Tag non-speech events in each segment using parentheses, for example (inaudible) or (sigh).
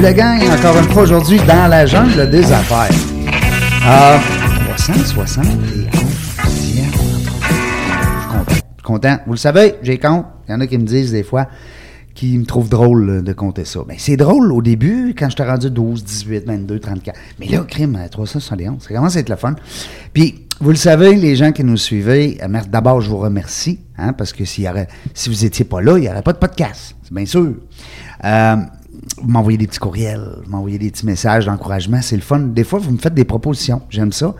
Salut gang, encore une fois aujourd'hui dans la jungle des affaires. Euh, 361 content. content. Vous le savez, j'ai compte. Il y en a qui me disent des fois qui me trouvent drôle de compter ça. Ben, c'est drôle au début, quand je t'ai rendu 12, 18, 22, 34. Mais là, crime, 371, ça commence à être le fun. Puis, vous le savez, les gens qui nous suivez, euh, d'abord, je vous remercie, hein, parce que y aurait, si vous n'étiez pas là, il n'y aurait pas de podcast, c'est bien sûr. Euh, vous m'envoyez des petits courriels, vous m'envoyez des petits messages d'encouragement, c'est le fun. Des fois, vous me faites des propositions, j'aime ça.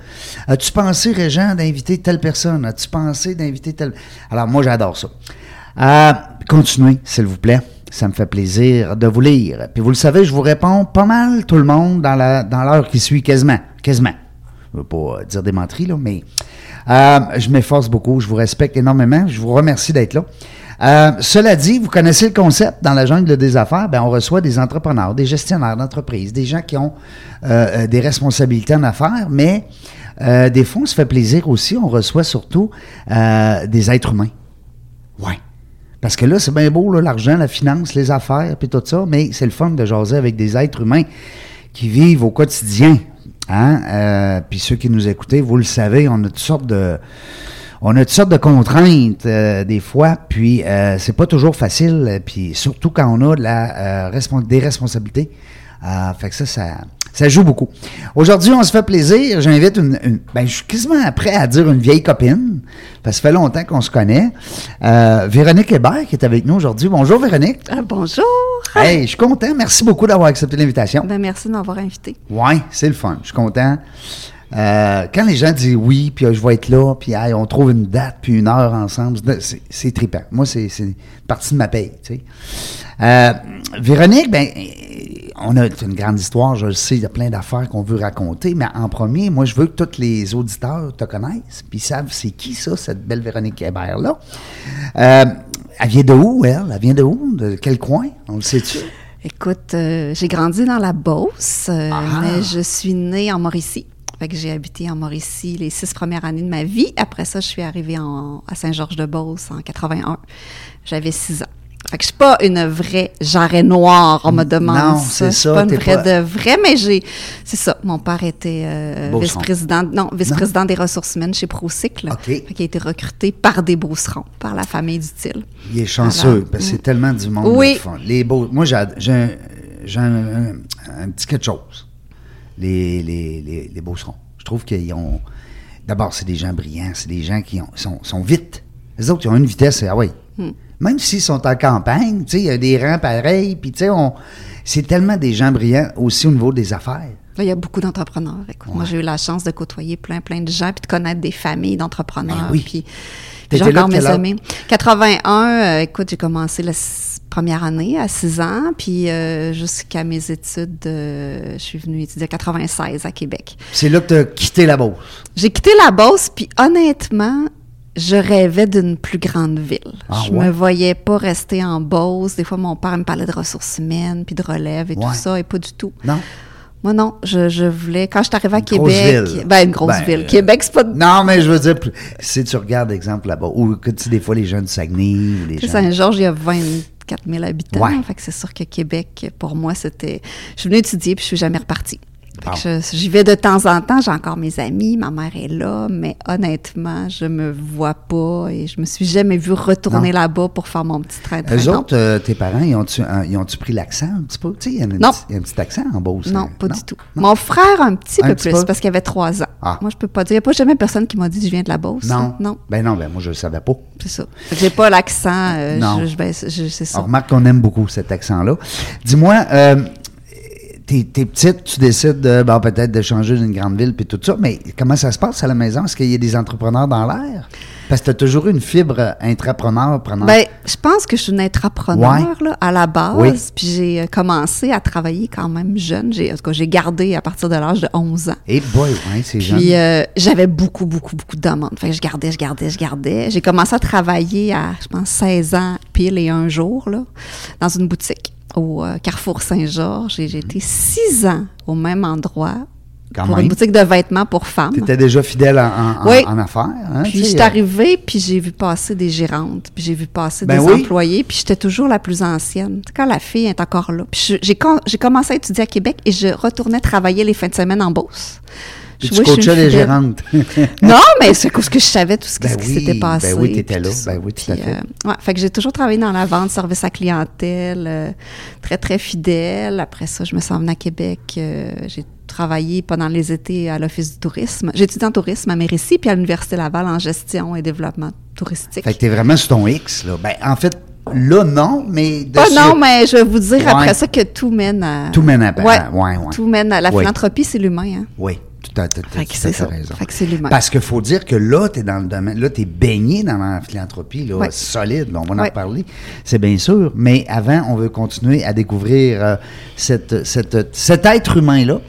As-tu pensé, Régent, d'inviter telle personne? As-tu pensé d'inviter telle... Alors, moi, j'adore ça. Euh, continuez, s'il vous plaît. Ça me fait plaisir de vous lire. Puis vous le savez, je vous réponds pas mal tout le monde dans l'heure qui suit, quasiment. Quasiment. Je veux pas dire des menteries, là, mais euh, je m'efforce beaucoup, je vous respecte énormément, je vous remercie d'être là. Euh, cela dit, vous connaissez le concept dans la jungle des affaires, ben on reçoit des entrepreneurs, des gestionnaires d'entreprise, des gens qui ont euh, euh, des responsabilités en affaires, mais des fois, on se fait plaisir aussi, on reçoit surtout des êtres humains. Ouais. Parce que là, c'est bien beau, l'argent, la finance, les affaires, puis tout ça, mais c'est le fun de jaser avec des êtres humains qui vivent au quotidien. Hein? Puis ceux qui nous écoutez, vous le savez, on a toutes sortes de. On a toutes sortes de contraintes euh, des fois, puis euh, c'est pas toujours facile, puis surtout quand on a de la, euh, respons- des responsabilités. Euh, fait que ça, ça, ça joue beaucoup. Aujourd'hui, on se fait plaisir. J'invite une, une- Ben, je suis quasiment prêt à dire une vieille copine, parce que ça fait longtemps qu'on se connaît. Euh, Véronique Hébert qui est avec nous aujourd'hui. Bonjour, Véronique. Ah, bonjour. Hey, je suis content. Merci beaucoup d'avoir accepté l'invitation. Ben, merci de m'avoir invité. Ouais, c'est le fun. Je suis content. Euh, quand les gens disent oui, puis euh, je vais être là, puis hey, on trouve une date, puis une heure ensemble, c'est- trippant. Moi, c'est partie de ma paye. Tu sais. Euh, Véronique, ben, on a une grande histoire, je le sais, il y a plein d'affaires qu'on veut raconter, mais en premier, moi, je veux que tous les auditeurs te connaissent, puis savent c'est qui ça, cette belle Véronique Hébert-là. Elle vient de où, elle? Elle vient de où? De quel coin? On le sait-tu? Écoute, j'ai grandi dans la Beauce, Ah! mais je suis née en Mauricie. Fait que j'ai habité en Mauricie les six premières années de ma vie. Après ça, je suis arrivée en- à Saint-Georges-de-Beauce en 81. J'avais six ans. Fait que je suis pas une vraie jarret noire, on me demande Non, ça. c'est Je suis ça, pas une vraie pas- de vrai, mais j'ai... C'est ça, mon père était euh, vice-président... Non, vice-président des ressources humaines chez Procycle. OK. Fait qu'il a été recruté par des Beaucerons, par la famille Dutil. Il est chanceux, Alors, parce que c'est mm. tellement du monde Oui. le. Les beaux, moi, j'ai un- un petit quelque chose. Les, les, les, les Beaucerons. Je trouve qu'ils ont. D'abord, c'est des gens brillants, c'est des gens qui ont, sont, sont vite. Les autres, ils ont une vitesse, ah oui. Hmm. Même s'ils sont en campagne, tu sais, il y a des rangs pareils, puis tu sais, on- c'est tellement des gens brillants aussi au niveau des affaires. Là, il y a beaucoup d'entrepreneurs. Moi, j'ai eu la chance de côtoyer plein, plein de gens, puis de connaître des familles d'entrepreneurs. Ben oui. Puis, j'ai encore mes amis. 81, euh, écoute, j'ai commencé la s- première année à 6 ans, puis euh, jusqu'à mes études, euh, je suis venue étudier à 96 à Québec. C'est là que tu as quitté la Beauce. J'ai quitté la Beauce, puis honnêtement, je rêvais d'une plus grande ville. Ah je ouais? me voyais pas rester en Beauce. Des fois, mon père me parlait de ressources humaines, puis de relève et Ouais. tout ça, et pas du tout. Non? Moi, non, je, je voulais. Quand je suis arrivée à Une Québec. ville. Ben, une grosse Ben, ville. euh, Québec, c'est pas. Non, mais je veux dire, si tu regardes, exemple, là-bas, ou que tu des fois, les gens du Saguenay, ou les gens... Saint-Georges, il y a 24 000 habitants. Ouais. Fait que c'est sûr que Québec, pour moi, c'était. Je suis venue étudier, puis je suis jamais repartie. J'y vais de temps en temps, j'ai encore mes amis, ma mère est là, mais honnêtement, je me vois pas et je me suis jamais vue retourner là-bas pour faire mon petit train de Eux autres, euh, tes parents, ils ont-tu ils ont-tu pris l'accent un petit peu? Tu sais, il y a, un Non. petit- accent en Beauce. Non, hein? pas du tout. Mon frère, un petit Un peu petit plus, peu? parce qu'il avait trois ans. Ah. Moi, je peux pas dire. Il n'y a pas jamais personne qui m'a dit que je viens de la Beauce. Non. Non, Ben non, ben moi, je le savais pas. c'est ça. J'ai pas l'accent. euh, Non. je- je- ben, je- c'est ça. On remarque qu'on aime beaucoup cet accent-là. Dis-moi, euh, t'es, t'es petite, tu décides de, bon, peut-être de changer d'une grande ville puis tout ça, mais comment ça se passe à la maison? Est-ce qu'il y a des entrepreneurs dans l'air? Parce que tu as toujours eu une fibre intrapreneur, preneur. Ben, je pense que je suis une entrepreneur là, à la base. Oui. Puis j'ai euh, commencé à travailler quand même jeune. J'ai, en tout cas, j'ai gardé à partir de l'âge de 11 ans. Et boy, ouais, c'est jeune. Puis euh, j'avais beaucoup, beaucoup, beaucoup de demandes. Fait que je gardais, je gardais, je gardais. J'ai commencé à travailler à, je pense, 16 ans pile et un jour, là, dans une boutique au euh, Carrefour Saint-Georges. Et j'ai été six ans au même endroit Quand pour même. une boutique de vêtements pour femmes. Tu étais déjà fidèle en, en- en- Oui. en affaires. Hein, Puis je suis euh, arrivée, puis j'ai vu passer des gérantes, puis j'ai vu passer Ben des oui. employés, puis j'étais toujours la plus ancienne. Quand la fille est encore là. Puis j'ai commencé à étudier à Québec et je retournais travailler les fins de semaine en Beauce. Puis Je- tu coachais les gérantes. (laughs) Non, mais c'est parce que je savais tout ce qui, Ben ce qui oui, s'était ben passé. oui, t'étais puis là. Ben oui, tout à fait. euh, ouais, fait que j'ai toujours travaillé dans la vente, service à clientèle, euh, très, très fidèle. Après ça, je me suis emmenée à Québec. euh, j'ai travaillé pendant les étés à l'Office du tourisme. J'ai étudié en tourisme à Mérisy, puis à l'Université Laval en gestion et développement touristique. fait que t'es vraiment sur ton X, là. Ben, en fait, là, non, mais... Dessus- non, mais je vais vous dire Ouais. après ça que tout mène à... Tout mène à- Ouais, ouais, ouais. Tout mène à... La philanthropie, c'est l'humain, hein. Oui, tout à, Fait. Parce qu'il faut dire que là, tu es dans le domaine, là, tu es baigné dans la philanthropie, là, Ouais. solide, là, on va en reparler, c'est bien sûr. Mais avant, on veut continuer à découvrir euh, cette, cette- cet être humain-là.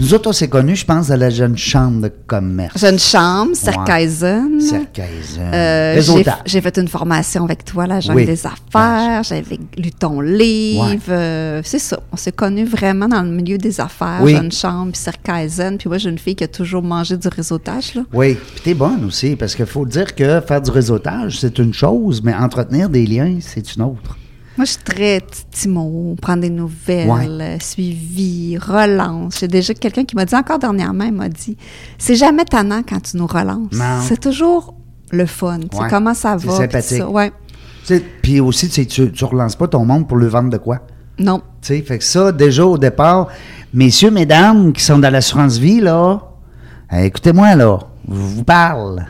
Nous autres, on s'est connus, je pense, à la jeune chambre de commerce. Jeune chambre, Cercaisen. Cercaisen. Euh, j'ai, Réseautage. j'ai fait une formation avec toi, la jungle Oui. des affaires. J'avais lu ton livre. Ouais. euh, c'est ça. On s'est connus vraiment dans le milieu des affaires. Oui. Jeune chambre, puis Cercaisen. Puis moi, j'ai une fille qui a toujours mangé du réseautage. Là. Oui, puis t'es bonne aussi, parce qu'il faut dire que faire du réseautage, c'est une chose, mais entretenir des liens, c'est une autre. Moi, je suis très petit mot, prendre des nouvelles, Ouais. euh, suivi, relance. J'ai déjà quelqu'un qui m'a dit encore dernièrement, il m'a dit c'est jamais tannant quand tu nous relances. C'est toujours le fun. Tu sais, Ouais. comment ça C'est va. puis sympathique. ça. Ouais. Puis aussi, tu tu relances pas ton monde pour le vendre de quoi. Non. Tu sais, fait que ça, déjà au départ, messieurs, mesdames qui sont dans l'assurance vie, là, euh, écoutez-moi, là, je vous parle.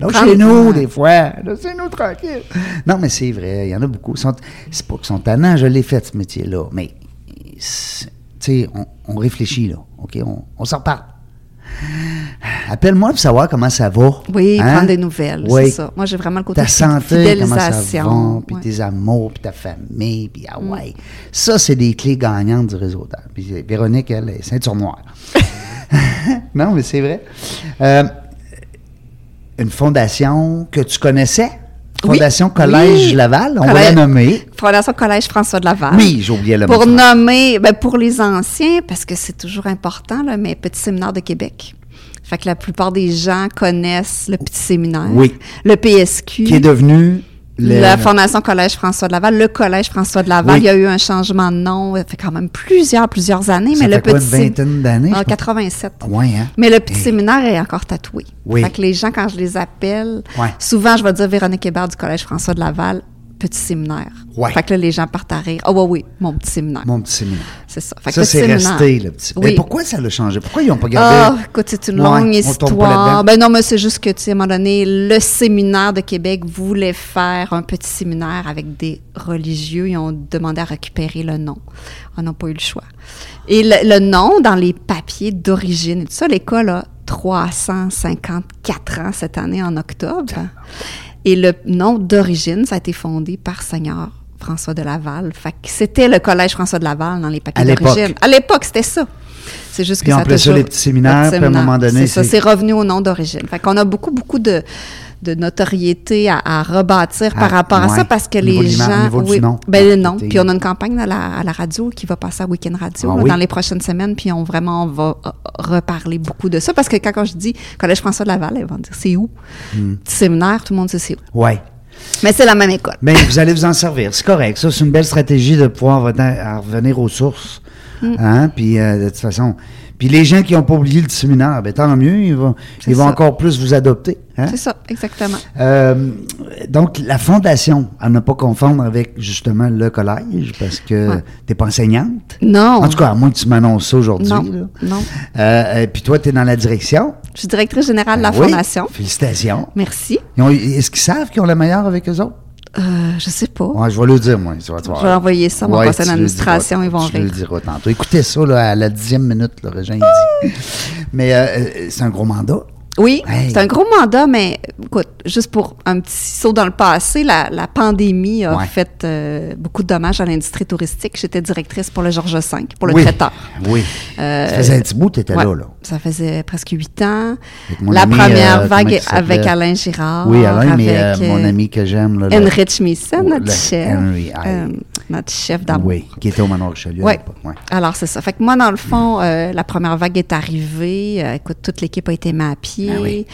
Là, Prendre- chez nous, des fois, laissez-nous tranquille. Non, mais c'est vrai, il y en a beaucoup. C'est pas qu'ils sont tannants, je l'ai fait, ce métier-là, mais, c'est- tu sais, on, on réfléchit, là, OK? On, on s'en parle. Appelle-moi pour savoir comment ça va. Oui, Hein? prendre des nouvelles, Oui. c'est ça. Moi, j'ai vraiment le côté ta santé, comment ça va, puis ouais. Mm. tes amours, puis ta famille, puis ah ouais. Ça, c'est des clés gagnantes du réseautage. Puis Véronique, elle, est ceinture noire. (laughs) non, mais c'est vrai. Euh, une fondation que tu connaissais? Oui. Fondation Collège Oui. Laval, on va la nommer. Fondation Collège François de Laval. Oui, j'ai oublié le Pour nommer, ben pour les anciens, parce que c'est toujours important, là, mais Petit Séminaire de Québec. Fait que la plupart des gens connaissent le Petit Séminaire. Oui. Le PSQ. Qui est devenu la Fondation Collège François de Laval, le Collège François de Laval, Oui. il y a eu un changement de nom, ça fait quand même plusieurs, plusieurs années, Ça mais fait le quoi, petit une vingtaine d'années, Ah, je pense? 87. Ouais, hein? Mais le petit séminaire est encore tatoué. Oui. Fait que les gens, quand je les appelle, Ouais. souvent, je vais dire Véronique Hébert du Collège François de Laval, petit séminaire. Ouais. Fait que là, les gens partent à rire. Ah, oui, oui, mon petit séminaire. Mon petit séminaire. C'est ça. Fait que Ça, c'est resté, le petit. Oui. Mais pourquoi ça l'a changé? Pourquoi ils n'ont pas gardé? Ah, écoute, c'est une Ouais, longue histoire. Ben non, mais c'est juste que, tu sais, à un moment donné, le séminaire de Québec voulait faire un petit séminaire avec des religieux. Ils ont demandé à récupérer le nom. On n'a pas eu le choix. Et le, le nom, dans les papiers d'origine, et tout ça, l'école a 354 ans cette année en octobre. Et le nom d'origine, ça a été fondé par Seigneur François de Laval. Fait que c'était le collège François de Laval dans les l'époque. d'origine. À l'époque, c'était ça. C'est juste Puis que on ça a appelait ça toujours- les petits séminaires, puis à un moment donné, C'est ça, c'est revenu au nom d'origine. Fait qu'on a beaucoup, beaucoup de, de notoriété à, à rebâtir par rapport à ça parce que les gens. oui, nom. ben non. Puis on a une campagne à la, à la radio qui va passer à Weekend Radio Ah là, oui? dans les prochaines semaines. Puis on vraiment on va euh, reparler beaucoup de ça parce que quand, quand je dis Collège François de Laval, ils vont dire c'est où? Hmm. Petit séminaire, tout le monde sait c'est où. Ouais. Mais c'est la même école. Bien, vous allez vous en servir. C'est correct. Ça, c'est une belle stratégie de pouvoir revenir, aux sources. Mm. Hein? Puis, euh, de toute façon, Puis les gens qui n'ont pas oublié le séminaire, ben tant mieux, ils vont, ils vont encore plus vous adopter. hein? C'est ça, exactement. Euh, donc, la fondation, à ne pas confondre avec justement le collège, parce que Ouais. t'es pas enseignante? Non. En tout cas, à moins que tu m'annonces ça aujourd'hui. Non, là. non. Euh, puis toi, tu es dans la direction? Je suis directrice générale de la Ben oui. Fondation. Félicitations. Merci. Est-ce qu'ils savent qu'ils ont la meilleure avec eux autres? Euh, je sais pas. Ouais, je vais le dire, moi. Tu vas. Je vais envoyer ça mon Ouais, conseil le d'administration, ils vont tu le rire. diras tantôt. Écoutez ça là, à la dixième minute, le Régent, il dit. (laughs) Mais euh, euh, c'est un gros mandat. Oui, Hey. c'est un gros mandat, mais écoute, juste pour un petit saut dans le passé, la, la pandémie a Ouais. fait euh, beaucoup de dommages à l'industrie touristique. J'étais directrice pour le Georges V, pour le oui. traiteur. Oui. Euh, ça faisait un petit bout, tu étais Ouais, là, là. Ça faisait presque huit ans. La ami, première euh, vague avec Alain Girard. Oui, Alain, mais avec, mon ami que j'aime. Henrich Missen, Ouais, notre le chef. Henry, notre chef d'amour. Oui, qui était au Manoir Richelieu. Oui. ouais. Alors, c'est ça. Fait que moi, dans le fond, la première vague est arrivée. Écoute, toute l'équipe a été mise Ah oui.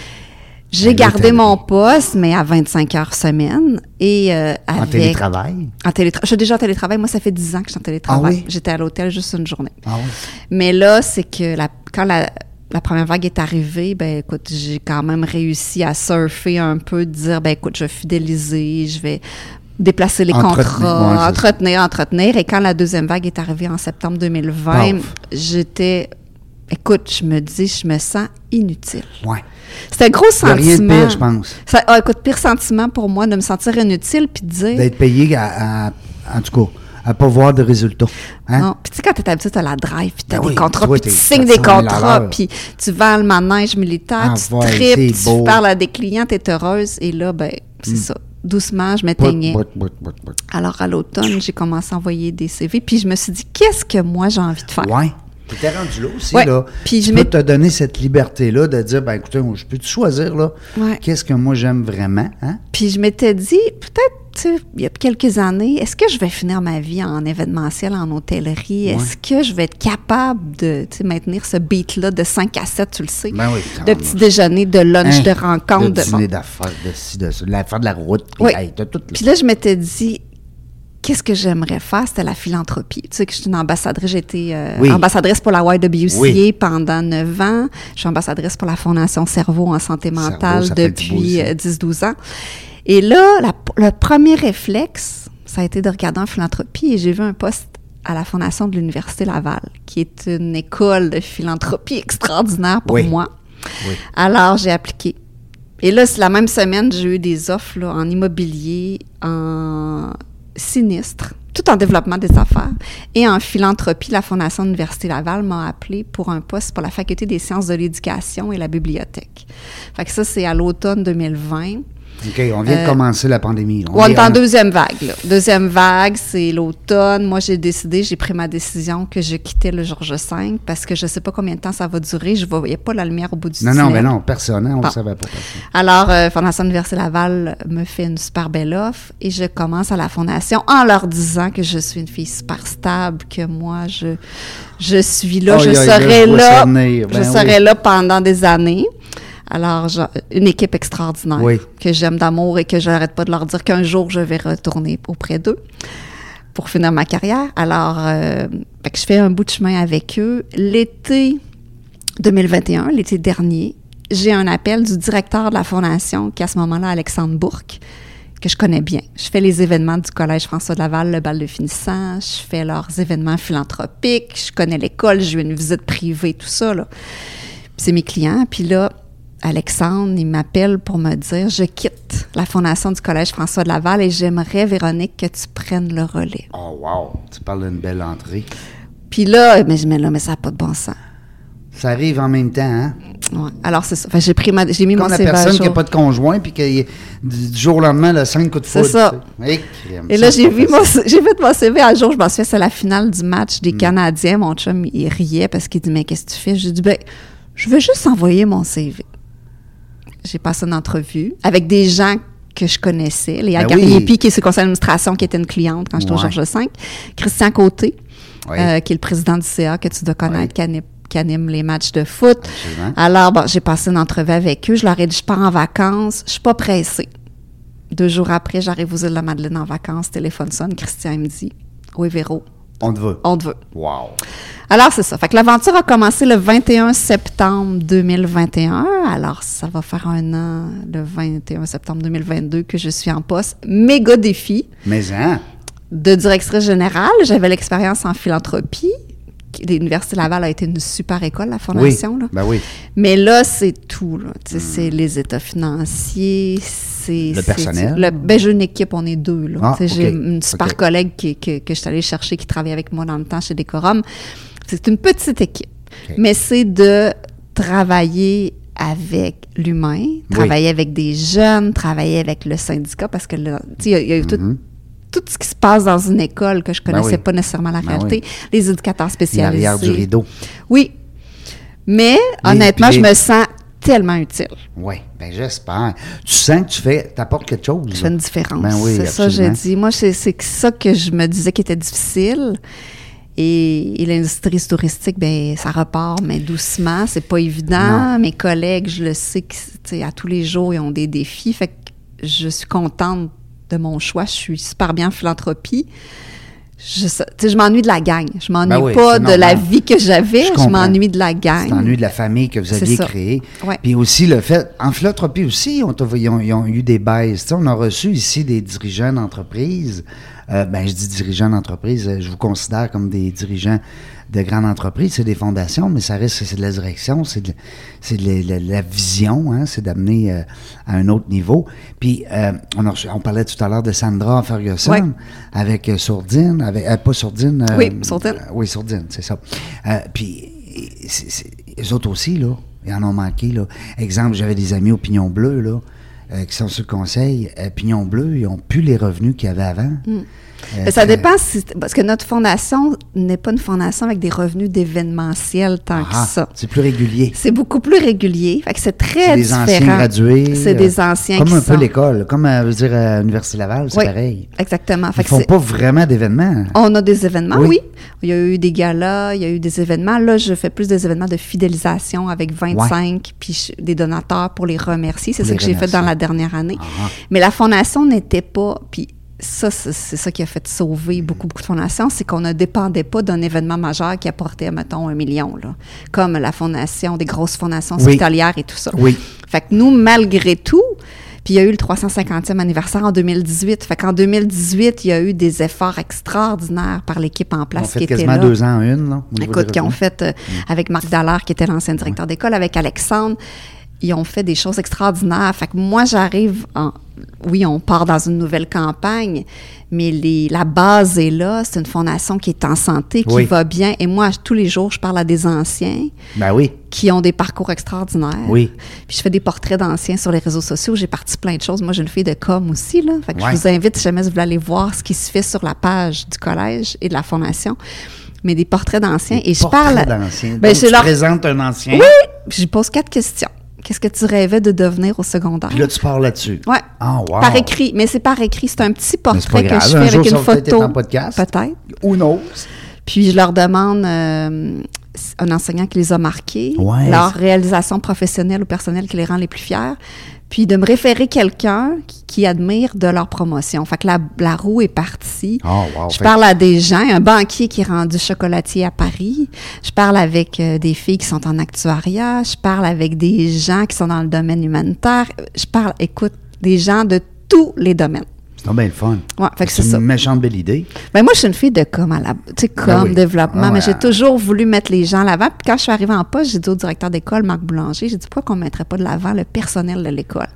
J'ai gardé mon poste, mais à 25 heures semaine. Et euh, En télétravail? En télétra- Je suis déjà en télétravail. Moi, ça fait 10 ans que je suis en télétravail. Ah oui? J'étais à l'hôtel juste une journée. Ah oui. Mais là, c'est que la, quand la, la première vague est arrivée, ben écoute, j'ai quand même réussi à surfer un peu, de dire, ben écoute, je vais fidéliser, je vais déplacer les Entretenir, contrats, ouais, entretenir, entretenir. Et quand la deuxième vague est arrivée en septembre 2020, Paf. j'étais, écoute, je me dis, je me sens inutile. Ouais. C'était un gros Il y a sentiment. rien de pire, je pense. Ça, ah, écoute, pire sentiment pour moi de me sentir inutile puis de dire. D'être payé à, à- en tout cas, à pas voir de résultats. Hein? Non. Puis tu sais, quand t'es habitué, t'as la drive, puis t'as Ben des oui, contrats, puis tu signes des 400 000 à contrats, puis tu vends le manège militaire, Ah, tu ouais, tripes, c'est tu beau. Hmm. parles à des clients, t'es heureuse. Et là, ben, c'est ça. Doucement, je m'éteignais. Alors, à l'automne, j'ai commencé à envoyer des CV, puis je me suis dit, qu'est-ce que moi j'ai envie de faire? Ouais. Tu t'es rendu là aussi, Ouais. là. Puis tu je peux te donner cette liberté-là de dire, ben écoutez, moi, je peux te choisir, là, Ouais. qu'est-ce que moi j'aime vraiment, hein? Puis je m'étais dit, peut-être, il y a quelques années, est-ce que je vais finir ma vie en événementiel, en hôtellerie? Est-ce que je vais être capable de maintenir ce beat-là de 5 à 7, tu le sais? Ben oui. de petit déjeuner, de lunch, Hein? de rencontre. De de- dîner d'affaires, de ci, de ça, de la- faire de la route. Puis, Oui. hey, t'as tout. Puis là, je m'étais dit, qu'est-ce que j'aimerais faire? C'était la philanthropie. Tu sais que je suis une ambassadrice, j'ai été euh, Oui. ambassadrice pour la YWCA Oui. pendant 9 ans. Je suis ambassadrice pour la Fondation Cerveau en santé mentale depuis aussi. euh, 10-12 ans. Et là, la- le premier réflexe, ça a été de regarder en philanthropie et j'ai vu un poste à la Fondation de l'Université Laval, qui est une école de philanthropie extraordinaire pour Oui. moi. Oui. Alors, j'ai appliqué. Et là, c'est la même semaine, j'ai eu des offres là, en immobilier, en sinistre, tout en développement des affaires. Et en philanthropie, la Fondation de l'Université Laval m'a appelé pour un poste pour la Faculté des sciences de l'éducation et la bibliothèque. Fait que ça, c'est à l'automne 2020. OK, on vient de Euh, commencer la pandémie. On est en deuxième vague. Là. Deuxième vague, c'est l'automne. Moi, j'ai décidé, j'ai pris ma décision que je quittais le Georges V parce que je ne sais pas combien de temps ça va durer. Je ne voyais pas la lumière au bout du Non, non, tunnel. mais non, personne, hein, on ne Bon. savait pas. Alors, euh, Fondation Université Laval me fait une super belle offre et je commence à la Fondation en leur disant que je suis une fille super stable, que moi, je, je suis là, je là, serai je là, je Ben serai oui. là pendant des années. Alors, une équipe extraordinaire Oui. que j'aime d'amour et que je n'arrête pas de leur dire qu'un jour, je vais retourner auprès d'eux pour finir ma carrière. Alors, euh, fait que je fais un bout de chemin avec eux. L'été 2021, l'été dernier, j'ai un appel du directeur de la fondation, qui est à ce moment-là Alexandre Bourque, que je connais bien. Je fais les événements du Collège François de Laval, le bal de finissant, je fais leurs événements philanthropiques, je connais l'école, j'ai eu une visite privée, tout ça. Là. C'est mes clients. Puis là, Alexandre, il m'appelle pour me dire je quitte la fondation du Collège François de Laval et j'aimerais, Véronique, que tu prennes le relais. Oh, wow! Tu parles d'une belle entrée. Puis là, mais je me dis, là, mais ça n'a pas de bon sens. Ça arrive en même temps, hein? Ouais. Alors, c'est ça. Que j'ai pris ma, j'ai mis Comme mon la CV personne qui n'a pas de conjoint, puis que du jour au lendemain, a cinq coups de C'est foudre. ça. tu sais. Eh, Et ça, là, c'est j'ai vu mon, j'ai fait mon CV à jour. Je m'en souviens, c'est la finale du match Mm. des Canadiens. Mon chum, il riait parce qu'il dit, mais qu'est-ce que tu fais? J'ai dit, ben, je veux juste envoyer mon CV. J'ai passé une entrevue avec des gens que je connaissais. Léa Ben oui. qui est sur le conseil d'administration, qui était une cliente quand j'étais au. Georges V. Christian Côté, Oui. euh, qui est le président du CA, que tu dois connaître, Oui. qui anime, qui anime les matchs de foot. Absolument. Alors, bon, j'ai passé une entrevue avec eux. Je leur ai dit, je pars en vacances. Je suis pas pressée. Deux jours après, j'arrive aux îles de la Madeleine en vacances. Téléphone sonne. Christian me dit, oui, Véro, On te veut. On te veut. Wow. Alors, c'est ça. Fait que l'aventure a commencé le 21 septembre 2021. Alors, ça va faire un an, le 21 septembre 2022, que je suis en poste. Méga défi Mais hein? de directrice générale. J'avais l'expérience en philanthropie. L'Université Laval a été une super école, la fondation. oui. là. Ben oui. Mais là, c'est tout. là. Sais, C'est les états financiers, c'est... Le personnel? le- ben, j'ai une équipe, on est deux. Là. Ah, J'ai une super collègue qui, que, que je suis allée chercher, qui travaille avec moi dans le temps chez Decorum. C'est une petite équipe. Mais c'est de travailler avec l'humain, travailler avec des jeunes, travailler avec le syndicat, parce que là, il y a, il y a eu tout, tout ce qui se passe dans une école que je connaissais Mm-hmm. oui. pas nécessairement la Ben réalité, les éducateurs spécialisés. L'arrière du rideau. Oui. Mais Les- honnêtement, les- je me sens tellement utile. Oui, ben j'espère. Tu sens que tu fais, t'apportes quelque chose. Je fais une différence. Ben oui, c'est ça, j'ai absolument. dit. Moi, c'est ça que je me disais qui était difficile. Et, et l'industrie touristique, ben ça repart, mais doucement. C'est pas évident. Non. Mes collègues, je le sais, que, à tous les jours, ils ont des défis. Fait que je suis contente de mon choix. Je suis super bien en philanthropie. Je, je m'ennuie de la gang. Je m'ennuie Ben oui, pas de la vie que j'avais. Je Je, m'ennuie de la gang. Tu t'ennuies de la famille que vous aviez créée. Ouais. Puis aussi le fait, en philanthropie aussi, on ils, ont, ils ont eu des baisses. On a reçu ici des dirigeants d'entreprise. Euh, ben, je dis dirigeants d'entreprise, euh, je vous considère comme des dirigeants de grandes entreprises. C'est des fondations, mais ça reste, c'est de la direction, c'est de, la, vision, hein, c'est d'amener euh, à un autre niveau. Puis, euh, on, a reçu- on parlait tout à l'heure de Sandra Ferguson Ouais. avec euh, Sourdine, avec, euh, pas Sourdine. Oui, Sourdine. oui, Sourdine, c'est ça. Puis, les autres aussi, là, ils en ont manqué, là. Exemple, j'avais des amis au Pignon Bleu, là, qui sont sur le conseil. Pignon Bleu, ils n'ont plus les revenus qu'il y avait avant. Euh, ça euh, dépend si, parce que notre fondation n'est pas une fondation avec des revenus d'événementiel tant ah, que ça. C'est plus régulier. C'est beaucoup plus régulier. Fait que c'est très C'est des différent. anciens gradués. C'est euh, des anciens Comme qui un peu l'école, comme, euh, je veux dire, à l'Université Laval, c'est Oui, pareil. Exactement. Ils que font pas vraiment d'événements. On a des événements, Oui. oui. Il y a eu des galas, il y a eu des événements. Là, je fais plus des événements de fidélisation avec 25 puis je- des donateurs pour les remercier. C'est ça que j'ai fait dans la dernière année. Ah. Mais la fondation n'était pas. Puis ça, c'est ça qui a fait sauver beaucoup, beaucoup de fondations, c'est qu'on ne dépendait pas d'un événement majeur qui apportait, mettons, un million, là, comme la fondation, des grosses fondations Oui. hospitalières et tout ça. Oui. Fait que nous, malgré tout, puis il y a eu le 350e anniversaire en 2018. Fait qu'en 2018, il y a eu des efforts extraordinaires par l'équipe en On place fait qui était quasiment là. deux ans en une, là, Écoute, qui ont fait euh, avec Marc Dallaire, qui était l'ancien directeur d'école, avec Alexandre, ils ont fait des choses extraordinaires. Fait que moi, j'arrive en. Oui, on part dans une nouvelle campagne, mais les, la base est là. C'est une fondation qui est en santé, qui Oui. va bien. Et moi, tous les jours, je parle à des anciens Ben oui. qui ont des parcours extraordinaires. Oui. Puis je fais des portraits d'anciens sur les réseaux sociaux. J'ai parti plein de choses. Moi, j'ai une fille de com aussi, là. Fait que Ouais. je vous invite, si jamais vous voulez aller voir ce qui se fait sur la page du collège et de la fondation. Mais des portraits d'anciens. Et je parle. d'ancien. Ben, Donc, je tu leur- présentes un ancien. Oui! J'y pose quatre questions. Qu'est-ce que tu rêvais de devenir au secondaire? Puis là, tu parles là-dessus. Ouais. Ah, wow. Par écrit. Mais c'est par écrit. C'est un petit portrait que je fais Un avec jour, une ça peut-être photo. être en podcast. Peut-être. Who knows? Puis je leur demande euh, un enseignant qui les a marqués, Ouais. leur réalisation professionnelle ou personnelle qui les rend les plus fiers, puis de me référer quelqu'un qui, qui admire de leur promotion. Fait que la, la roue est partie. Oh, wow. Je Fait parle à des gens, un banquier qui est rendu chocolatier à Paris. Je parle avec euh, des filles qui sont en actuariat. Je parle avec des gens qui sont dans le domaine humanitaire. Je parle, écoute, des gens de tous les domaines. Bien le fun. Ouais, fait que c'est une méchante belle idée. Ben moi, je suis une fille de com à la, tu sais, com, Ben oui. développement, Ah ouais. mais j'ai toujours voulu mettre les gens à l'avant. Puis quand je suis arrivée en poste, j'ai dit au directeur d'école, Marc Boulanger, j'ai dit pourquoi qu'on ne mettrait pas de l'avant le personnel de l'école?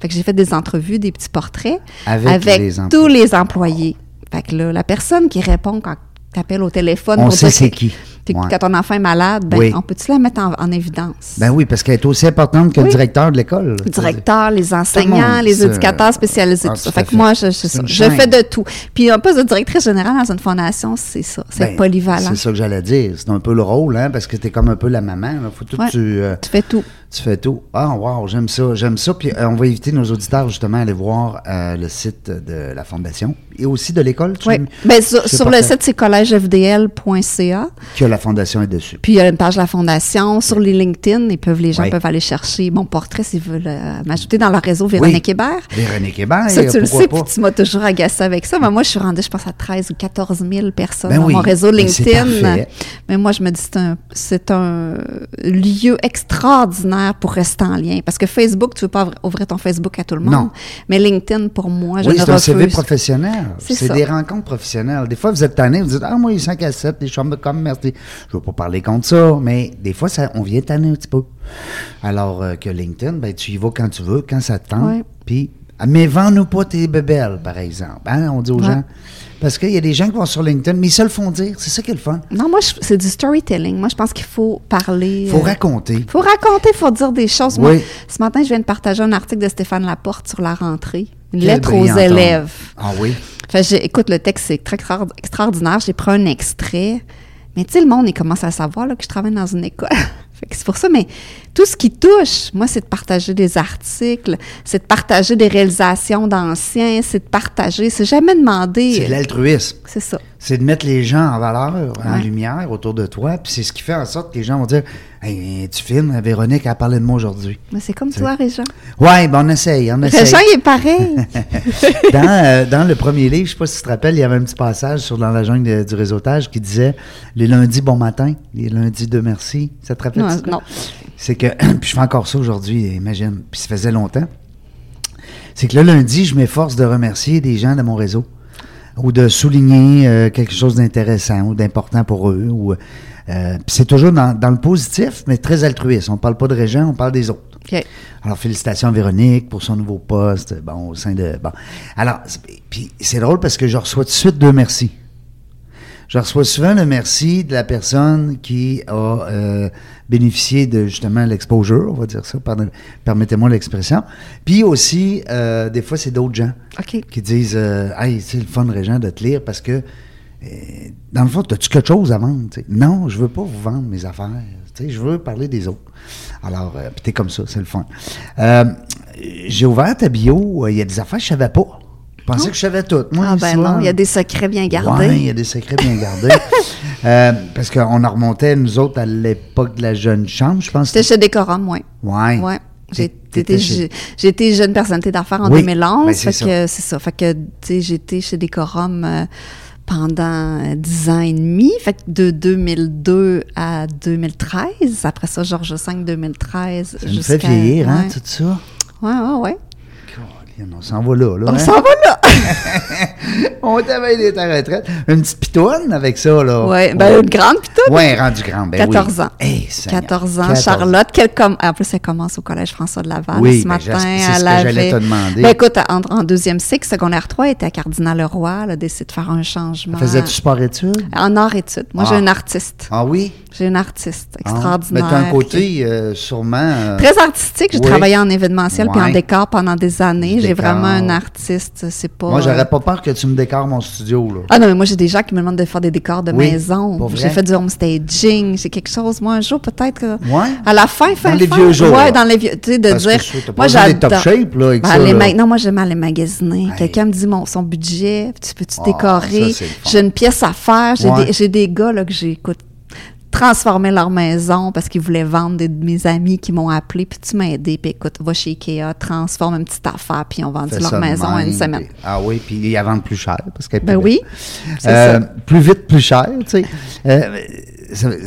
Fait que j'ai fait des entrevues, des petits portraits Avec les tous les employés. Fait que là, la personne qui répond quand tu appelles au téléphone On pour sait c'est qui. Puis que Ouais. quand ton enfant est malade, ben, Oui. on peut-tu la mettre en, en évidence? Ben oui, parce qu'elle est aussi importante que le directeur de l'école. Le directeur, les le enseignants, les éducateurs spécialisés, Ah, tout ça. Fait que moi, je, je, je fais de tout. Puis un poste de directrice générale dans une fondation, c'est ça. C'est Ben, polyvalent. C'est ça que j'allais dire. C'est un peu le rôle, hein, parce que t'es comme un peu la maman. Faut tout que Ouais. tu, euh, Tu fais tout. Tu fais tout. Ah, wow, j'aime ça. J'aime ça. Puis euh, on va inviter nos auditeurs, justement, à aller voir euh, le site de la Fondation et aussi de l'école. Oui. Ben, sur le site, c'est collègefdl.ca. Qui a la fondation est dessus. Puis il y a une page de la fondation. Sur les LinkedIn, ils peuvent, les gens peuvent aller chercher mon portrait s'ils veulent euh, m'ajouter dans leur réseau Véronique Oui. Hébert. Véronique Hébert, Ça, tu le sais, pas? puis tu m'as toujours agacé avec ça. Mais moi, je suis rendue, je pense, à 13 ou 14 000 personnes Ben dans oui, mon réseau c'est LinkedIn. Mais moi, je me dis, c'est un, c'est un lieu extraordinaire pour rester en lien. Parce que Facebook, tu veux pas ouvrir ton Facebook à tout le monde. Non. Mais LinkedIn, pour moi, je Oui, ne c'est un CV professionnel. C'est des rencontres professionnelles. Des fois, vous êtes tanné, vous dites Ah, moi, il 5 à 7, les chambres de commerce. Je ne veux pas parler contre ça, mais des fois, ça, on vient tanner un petit peu. Alors euh, que LinkedIn, ben, tu y vas quand tu veux, quand ça te tente. Puis, ah, mais vends-nous pas tes bébelles, par exemple. Hein, on dit aux Ouais. gens. Parce qu'il y a des gens qui vont sur LinkedIn, mais ils se le font dire. C'est ça qui est le fun. Non, moi, c'est du storytelling. Moi, je pense qu'il faut parler. Il faut euh, raconter. faut raconter, il faut dire des choses. Moi, ce matin, je viens de partager un article de Stéphane Laporte sur la rentrée. Une Quel lettre aux élèves. Ah oui. Fait écoute, le texte, c'est très extraordinaire. J'ai pris un extrait. Mais tu sais, le monde, il commence à savoir là, que je travaille dans une école. (laughs) fait que c'est pour ça. Mais tout ce qui touche, moi, c'est de partager des articles, c'est de partager des réalisations d'anciens, c'est de partager. C'est jamais C'est de demandé. l'altruisme. C'est ça. C'est de mettre les gens en valeur, en Ouais. lumière autour de toi. Puis c'est ce qui fait en sorte que les gens vont dire Hey, tu filmes, Véronique a parlé de moi aujourd'hui. Mais c'est comme toi, Régent. Ouais, ben on essaye, on essaye. Régent, il est pareil. (laughs) dans, euh, dans le premier livre, je sais pas si tu te rappelles, il y avait un petit passage sur Dans la jungle de- du réseautage qui disait Les lundis, bon matin, les lundis, de merci. Ça te rappelle Non, ça? non. C'est que, (clears throat) puis je fais encore ça aujourd'hui, imagine, puis ça faisait longtemps. C'est que le lundi, je m'efforce de remercier des gens de mon réseau ou de souligner euh, quelque chose d'intéressant ou d'important pour eux. Ou, euh, puis c'est toujours dans, dans le positif, mais très altruiste. On parle pas de Régent, on parle des autres. Alors, félicitations à Véronique pour son nouveau poste, bon, au sein de... Bon. Alors, puis c'est drôle parce que je reçois tout de suite deux merci. Je reçois souvent le merci de la personne qui a euh, bénéficié de justement l'exposure, on va dire ça, permettez-moi l'expression. Puis aussi, euh, des fois, c'est d'autres gens OK. qui disent euh, Hey, c'est le fun, Régent, de te lire parce que, euh, dans le fond, as-tu quelque chose à vendre? Non, je veux pas vous vendre mes affaires. je veux parler des autres. Alors, euh, puis t'es comme ça, c'est le fun. Euh, J'ai ouvert ta bio, il y a des affaires que je savais pas. Je pensais que je savais tout. Moi, Ah ben non, il y a des secrets bien Ouais, il gardés. y a des secrets bien gardés. (laughs) Euh, parce qu'on en remontait, nous autres, à l'époque de la jeune chambre, je pense. J'étais chez Décorum, oui. Ouais. Ouais. Chez- été jeune personnalité d'affaires en Oui, 2011. ben, c'est ça. ça. Fait que, tu sais, j'étais chez Décorum euh, pendant euh, 10 ans et demi. Fait que de 2002 à 2013. Après ça, Georges V, 2013. Ça nous fait vieillir, hein, ouais. tout ça. Ouais, ouais, ouais. On s'en va là, là. On hein? s'en va là! (laughs) On t'avait été à la retraite. Une petite pitoune avec ça, là. ouais, ben une grande pitoune. Ouais, rendu grand. Ben 14 oui. ans. Hey, Seigneur. 14 ans. 14 Charlotte, quelle com- en plus, elle commence au Collège François de Laval Oui, ce ben, matin. c'est ce que j'allais te demander. Ben, écoute, en, en deuxième cycle, secondaire 3, elle était à Cardinal-Leroy. Elle a décidé de faire un changement. Faisais-tu sport-études? En art-études. Moi, Ah. j'ai une artiste. Ah oui? J'ai une artiste Ah. extraordinaire. Mais t'as un qui- côté euh, sûrement. euh, Très artistique. J'ai Oui. travaillé en événementiel puis en décor pendant des années. J'ai vraiment un artiste. C'est pas. Moi, j'aurais pas peur que tu me décores mon studio, là. Ah non, mais moi, j'ai des gens qui me demandent de faire des décors de Oui, maison. J'ai fait du homestaging. J'ai quelque chose, moi, un jour, peut-être. que- Ouais. À la fin, fin, Dans les fin, vieux jours, Ouais, là. dans les vieux. Tu sais, de Parce que dire. ça, moi, d'être top j'adore- shape, là, avec Ben, ça, les là. ma- Non, moi, j'aime aller magasiner. Hey. Quelqu'un me dit mon, son budget. Tu peux-tu Ah, décorer? J'ai une pièce à faire. J'ai Ouais. des, des gars, là, que j'ai, écoute, transformé leur maison parce qu'ils voulaient vendre des de mes amis qui m'ont appelé. Puis tu m'as aidé. Puis écoute, va chez Ikea, transforme une petite affaire. Puis ils ont vendu Fais leur maison en une semaine. ah oui, puis ils la vendent plus cher. Parce qu'elle Ben oui. Euh, ça. Plus vite, plus cher, tu sais. Euh,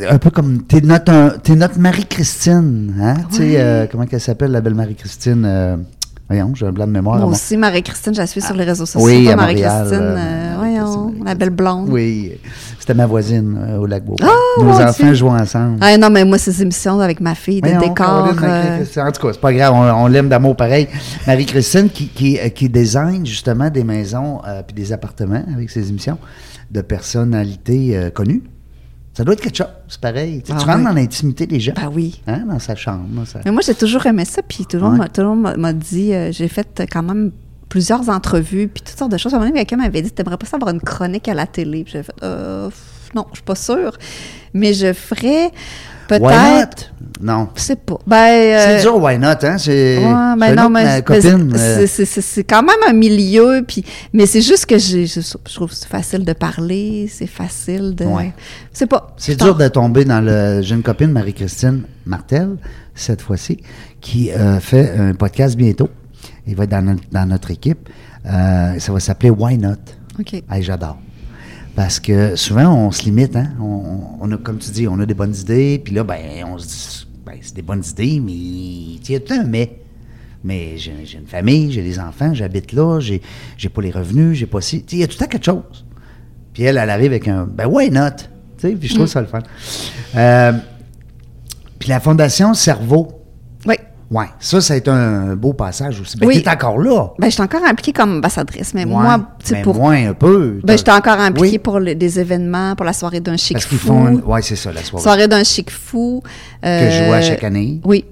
un peu comme. T'es notre, t'es notre Marie-Christine, hein? Tu sais, euh, comment qu'elle s'appelle, la belle Marie-Christine? voyons, j'ai un blanc de mémoire. Moi aussi, Marie-Christine, je la suis sur les réseaux sociaux. oui, Marie-Christine, euh, voyons, la belle blonde. Oui, c'était ma voisine euh, au lac Beau. Ah, Nos enfants Dieu. jouent ensemble. Ah non, mais moi, ces émissions avec ma fille, de Voyons, décor. Caroline, euh. En tout cas, c'est pas grave, on, on l'aime d'amour pareil. Marie-Christine qui, qui, euh, qui design justement des maisons euh, puis des appartements avec ses émissions de personnalités connues. Ça doit être quelque chose, c'est pareil. Tu Ah tu rentres oui. dans l'intimité des gens, ben oui. hein, dans sa chambre. dans sa- Mais moi, j'ai toujours aimé ça, puis tout le monde Ouais. m'a- tout le monde m'a- dit, j'ai fait quand même plusieurs entrevues, puis toutes sortes de choses. À un moment donné, quelqu'un m'avait dit, t'aimerais pas ça avoir une chronique à la télé? Puis j'ai fait, euh, non, je suis pas sûre. Mais je ferais... Peut-être. Non. Je sais pas. Ben, euh, C'est dur, why not, hein? C'est Ouais, c'est ben une non, autre, mais ma c'est- copine. c'est- c'est- c'est c'est quand même un milieu, puis mais c'est juste que j'ai, je, je trouve que c'est facile de parler, c'est facile de, Ouais. c'est pas. C'est dur de tomber dans le. J'ai une copine, Marie-Christine Martel, cette fois-ci, qui euh, fait un podcast bientôt. Il va être dans notre, dans notre équipe. Euh, ça va s'appeler Why Not? Ok. Hey, J'adore. Parce que souvent, on se limite, hein? On, on a, comme tu dis, on a des bonnes idées, puis là, ben, on se dit, ben, c'est des bonnes idées, mais il y a tout un mais. Mais j'ai une famille, j'ai des enfants, j'habite là, j'ai j'ai pas les revenus, j'ai pas si. Il y a tout temps quelque chose. Puis elle, elle arrive avec un ben why not? Tu sais, puis je trouve ça le fun. Euh, puis la Fondation Cerveau, Oui. ça, ça a été un beau passage aussi. Ben, Oui. t'es encore là. Ben, j'étais encore impliquée comme ambassadrice, mais Ouais, moi, tu pour. moins un peu. Ben, j'étais encore impliquée Oui. pour le- des événements, pour la soirée d'un chic Parce qu'ils fou. font. Oui, c'est ça, la soirée. Soirée d'un chic fou. Que je vois euh, chaque année. Oui.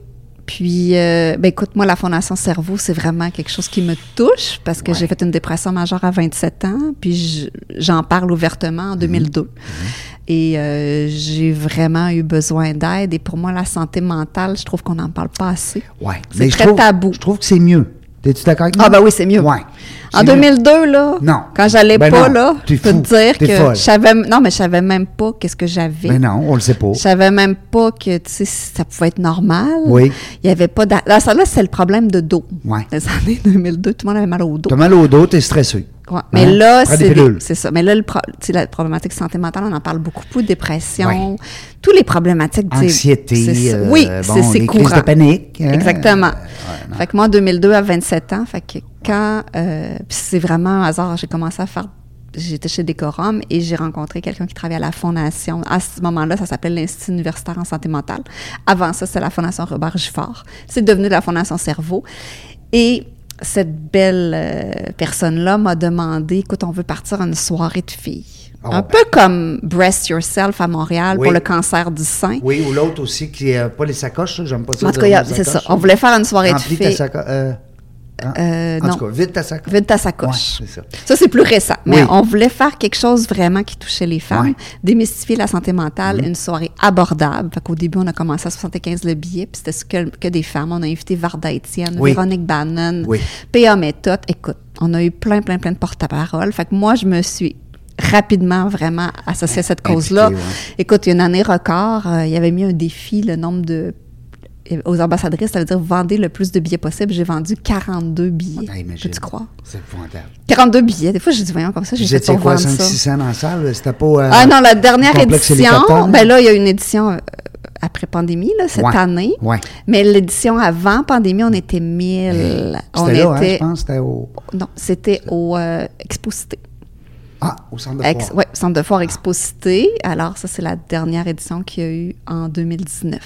Puis, euh, ben écoute, moi, la Fondation Cerveau, c'est vraiment quelque chose qui me touche parce que Ouais. j'ai fait une dépression majeure à 27 ans, puis je- j'en parle ouvertement en 2002. Et euh, j'ai vraiment eu besoin d'aide. Et pour moi, la santé mentale, je trouve qu'on n'en parle pas assez. Ouais. C'est très trouve- tabou. Je trouve que c'est mieux. T'es-tu d'accord avec Ah, moi? ben oui, c'est mieux. Ouais. En C'est mieux. 2002, là, Non. quand j'allais Ben pas, non, là, je peux te dire que je savais, non, mais je savais même pas qu'est-ce que j'avais. Mais non, on le sait pas. Je savais même pas que, tu sais, ça pouvait être normal. Oui. Il y avait pas Là, ça, là, c'est le problème de dos. Ouais. Les années 2002, tout le monde avait mal au dos. T'as mal au dos, t'es stressé. Ouais. Mais Hein? là, des c'est ça. Mais là, le pro- la problématique santé mentale, on en parle beaucoup plus, dépression, Ouais. tous les problématiques. Anxiété. c'est euh, oui, bon, c'est crises courant. de panique. hein? Exactement. Euh, ouais, fait que moi, en 2002, à 27 ans, fait que quand, euh, puis c'est vraiment un hasard, j'ai commencé à faire, j'étais chez Décorum et j'ai rencontré quelqu'un qui travaillait à la Fondation. À ce moment-là, ça s'appelait l'Institut universitaire en santé mentale. Avant ça, c'est la Fondation Robert Giffard. C'est devenu la Fondation Cerveau. Et cette belle euh, personne-là m'a demandé, écoute, on veut partir à une soirée de filles. Oh, un ben. peu comme Breast Yourself à Montréal Oui. pour le cancer du sein. Oui, ou l'autre aussi qui n'a pas les sacoches, j'aime pas ça. En tout cas, c'est ça. On voulait faire une soirée de ta filles. sacoche. euh, hein? Euh, en non. tout cas, vide ta sacoche. Vide ta sacoche. Ouais, ça. Ça, c'est plus récent. Mais Oui. on voulait faire quelque chose vraiment qui touchait les femmes, Ouais. Démystifier la santé mentale, une soirée abordable. Fait qu'au début, on a commencé à 75 le billet, puis c'était que, que des femmes. On a invité Varda Étienne, Oui. Véronique Bannon, Oui. P.A. Méthode. Écoute, on a eu plein, plein, plein de porte-à-parole. Fait que moi, je me suis rapidement vraiment associée à cette cause-là. ouais. Écoute, il y a une année record, euh, il y avait mis un défi, le nombre de aux ambassadrices, ça veut dire vendez le plus de billets possible. J'ai vendu 42 billets. Ah. Peux-tu croire? C'est épouvantable. 42 billets. Des fois, j'ai dit, voyons, comme ça, j'ai fait pour quoi, vendre 5 ça. 600 dans la salle? C'était pas. euh, Ah non, la dernière édition, ben là, il y a une édition euh, après pandémie, là, cette Ouais, année. ouais. Mais l'édition avant pandémie, on était 1000. on C'était là, hein, je pense, c'était au. non, c'était au euh, Exposité. Ah, au centre de Ex- foire. ouais, Centre de foire Exposité. Alors, ça, c'est la dernière édition qu'il y a eu en 2019.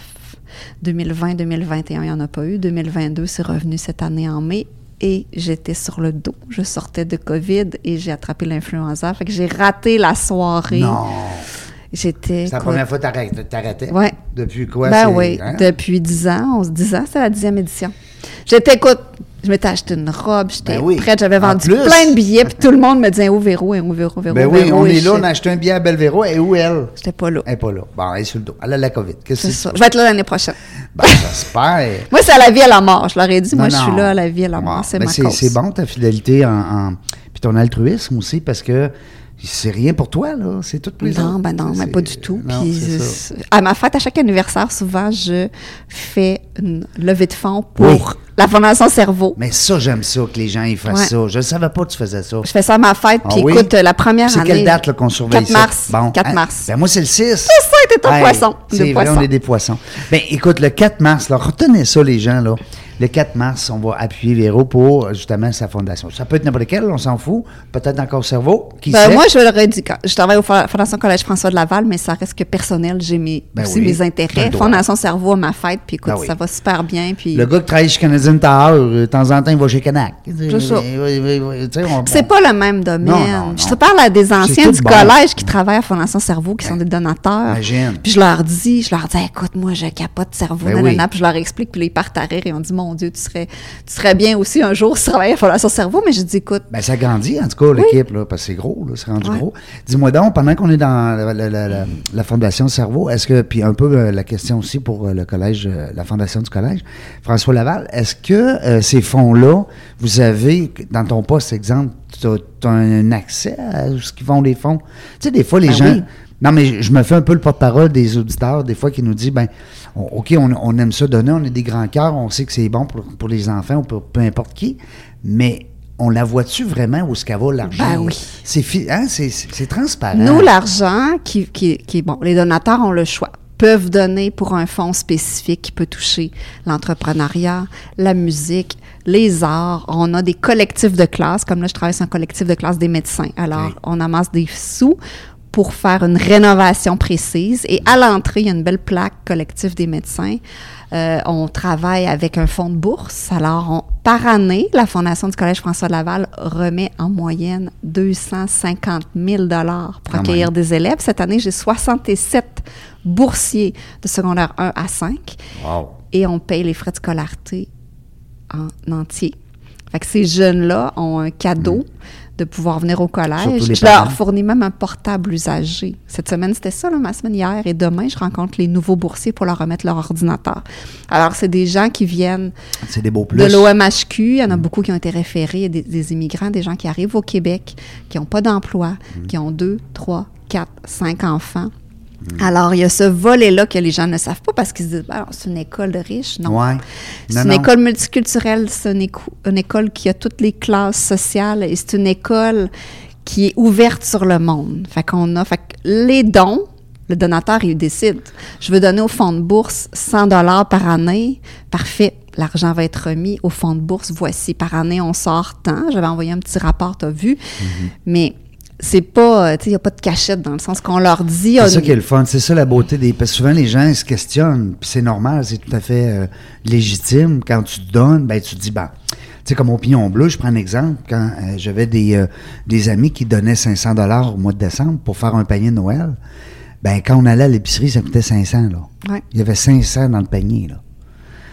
2020-2021, il n'y en a pas eu. 2022, c'est revenu cette année en mai. Et j'étais sur le dos. Je sortais de COVID et j'ai attrapé l'influenza. Fait que j'ai raté la soirée. Non. J'étais. C'est la première fois que t'arrêtais- t'arrêtais? Ouais. Depuis quoi? Ben oui, hein? depuis 10 ans. 11, 10 ans, c'est la dixième édition. J'étais, écoute, je m'étais acheté une robe, j'étais Ben oui. prête, j'avais En vendu plus. plein de billets, puis tout le monde me disait, où Véro, où Véro, Véro, Ben oui, Véro, on et est là, on a acheté un billet à Belvéro. Et où elle? J'étais pas là. Elle n'est pas là. Bon, elle est sur le dos. Elle a la COVID. Qu'est-ce C'est que ça? c'est? Je vais être là l'année prochaine. Ben, j'espère. (laughs) Moi, c'est à la vie à la mort. Je leur ai dit, moi, Non, je suis là à la vie à la Bon, mort. C'est ben ma c'est, cause. c'est bon ta fidélité en, en- puis ton altruisme aussi parce que c'est rien pour toi là, c'est tout plaisir. Non, ben non, mais C'est- pas du tout. non, Puis, c'est c'est- à ma fête, à chaque anniversaire, souvent, je fais une levée de fonds pour Oui. la Fondation Cerveau. Mais ça j'aime ça que les gens ils fassent Ouais. ça. Je ne savais pas que tu faisais ça. Je fais ça à ma fête, Ah puis oui? écoute, la première C'est année... quelle date qu'on surveille 4 ça? mars. Bon, 4 hein? mars. Ben moi c'est le 6. C'est ça, t'es un Hey, poisson. C'est vrai, poissons. on est des poissons. Ben écoute, le 4 mars, là, retenez ça les gens là. Le 4 mars, on va appuyer Véro pour euh, justement sa fondation. Ça peut être n'importe quel, on s'en fout. Peut-être encore cerveau. Qui Ben, sait? moi, je quand- je travaille au Fo- Fondation Collège François de Laval, mais ça reste que personnel. J'ai mes, Ben aussi oui, mes intérêts. le. Fondation Cerveau à ma fête, puis écoute, Ben oui. ça va super bien. Puis Le gars qui travaille chez Canadian Tower, euh, de temps en temps, il va chez Canac. C'est pas le même domaine. Non, non, non. Je te parle à des anciens du bon. collège qui travaillent à Fondation Cerveau, qui sont des donateurs. Imagine. Puis je leur dis, je leur dis, écoute, moi, je capote cerveau, nanana. oui. Puis je leur explique, puis ils partent à rire et on dit, mon Dieu, tu serais, tu serais bien aussi un jour si tu travaillais à Fondation Cerveau. Mais je dis, écoute, Ben, ça grandit, en tout cas, l'équipe, là, parce que c'est gros, là, c'est rendu Ouais. gros. Dis-moi donc, pendant qu'on est dans la, la- la- Fondation Cerveau, est-ce que, puis un peu euh, la question aussi pour euh, le collège, euh, la Fondation du collège, François Laval, est-ce que ces fonds-là, vous avez, dans ton poste, exemple, tu as, un accès à ce qu'ils font les fonds? Tu sais, des fois, les Ben gens. oui. Non, mais je, je me fais un peu le porte-parole des auditeurs, des fois, qui nous dit, ben, on- OK, on, on aime ça donner, on a des grands cœurs, on sait que c'est bon pour, pour les enfants ou pour peu importe qui, mais on la voit-tu vraiment où ce qu'elle va l'argent? Ben oui. C'est hein, transparent. Nous, l'argent, qui, qui, qui est bon, les donateurs ont le choix peuvent donner pour un fonds spécifique qui peut toucher l'entrepreneuriat, la musique, les arts. On a des collectifs de classe, comme là, je travaille sur un collectif de classe des médecins. Alors, Oui. on amasse des sous pour faire une rénovation précise. Et à l'entrée, il y a une belle plaque collectif des médecins. Euh, on travaille avec un fonds de bourse. Alors, on- par année, la Fondation du Collège François Laval remet en moyenne 250 000 dollars pour Quand accueillir des élèves. Cette année, j'ai 67 boursiers de secondaire 1 à 5 Wow. et on paye les frais de scolarité en entier. Fait que ces jeunes-là ont un cadeau de pouvoir venir au Mm. Collège. Je leur fournis même un portable usagé. Cette semaine, c'était ça, là, ma semaine hier. Et demain, je rencontre les nouveaux boursiers pour leur remettre leur ordinateur. Alors, c'est des gens qui viennent des beaux de l'OMHQ. Il y en a beaucoup qui ont été référés. Il y a des, des immigrants, des gens qui arrivent au Québec, qui n'ont pas d'emploi, Mm. qui ont deux, trois, quatre, cinq enfants. Alors, il y a ce volet-là que les gens ne savent pas parce qu'ils se disent, Ben, c'est une école de riches. Non. Ouais. C'est une non. école multiculturelle, c'est une école qui a toutes les classes sociales et c'est une école qui est ouverte sur le monde. Fait qu'on a, fait que les dons, le donateur, il décide. Je veux donner au fonds de bourse 100 dollars par année. Parfait. L'argent va être remis au fonds de bourse. Voici, par année, on sort tant. J'avais envoyé un petit rapport, tu as vu. Mm-hmm. Mais c'est pas, euh, tu sais, il n'y a pas de cachette dans le sens qu'on leur dit. C'est ah, ça qui est le fun. C'est ça la beauté des. Parce que souvent, les gens ils se questionnent, puis c'est normal, c'est tout à fait euh, légitime. Quand tu te donnes, ben, tu te dis, ben, tu sais, comme au Pignon Bleu, je prends un exemple. Quand euh, j'avais des, euh, des amis qui donnaient 500 dollars au mois de décembre pour faire un panier de Noël, ben, quand on allait à l'épicerie, ça coûtait 500, là. Ouais. Il y avait 500 dans le panier, là.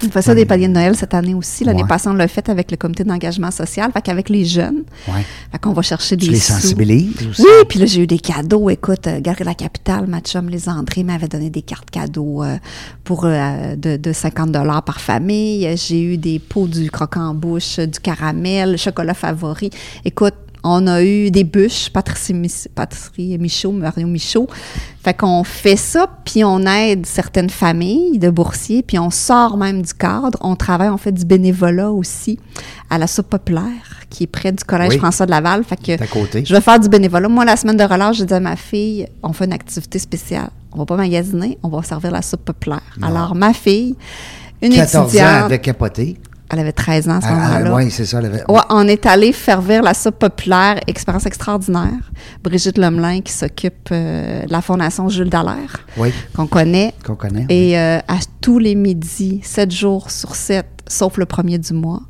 On fait ça des paliers de Noël cette année aussi. L'année Ouais. passée, on l'a fait avec le comité d'engagement social, fait qu'avec les jeunes. Ouais. Fait qu'on va chercher des Tu les sous. sensibilises aussi? Oui, puis là, j'ai eu des cadeaux. Écoute, euh, de la Capitale, ma chum, les André m'avait donné des cartes cadeaux euh, pour euh, de, de 50 par famille. J'ai eu des pots du croquant en bouche, du caramel, chocolat favori. Écoute, on a eu des bûches, Patricie, Michaud, Mario Michaud. Fait qu'on fait ça, puis on aide certaines familles de boursiers, puis on sort même du cadre. On travaille, on fait du bénévolat aussi à la soupe populaire, qui est près du Collège Oui. François de Laval. Fait que C'est à côté. je vais faire du bénévolat. Moi, la semaine de relâche, j'ai dit à ma fille, on fait une activité spéciale. On va pas magasiner, on va servir la soupe populaire. Alors, ma fille, une 14 ans, elle étudiante, avait capoté. Elle avait 13 ans à ce Ah, ah, moment-là. oui, c'est ça. Elle avait... Ouais, on est allé faire vivre la soupe populaire, expérience extraordinaire. Brigitte Lemelin qui s'occupe euh, de la Fondation Jules Dallaire, Oui, qu'on connaît. qu'on connaît. Et euh, à tous les midis, 7 jours sur 7, sauf le premier du mois,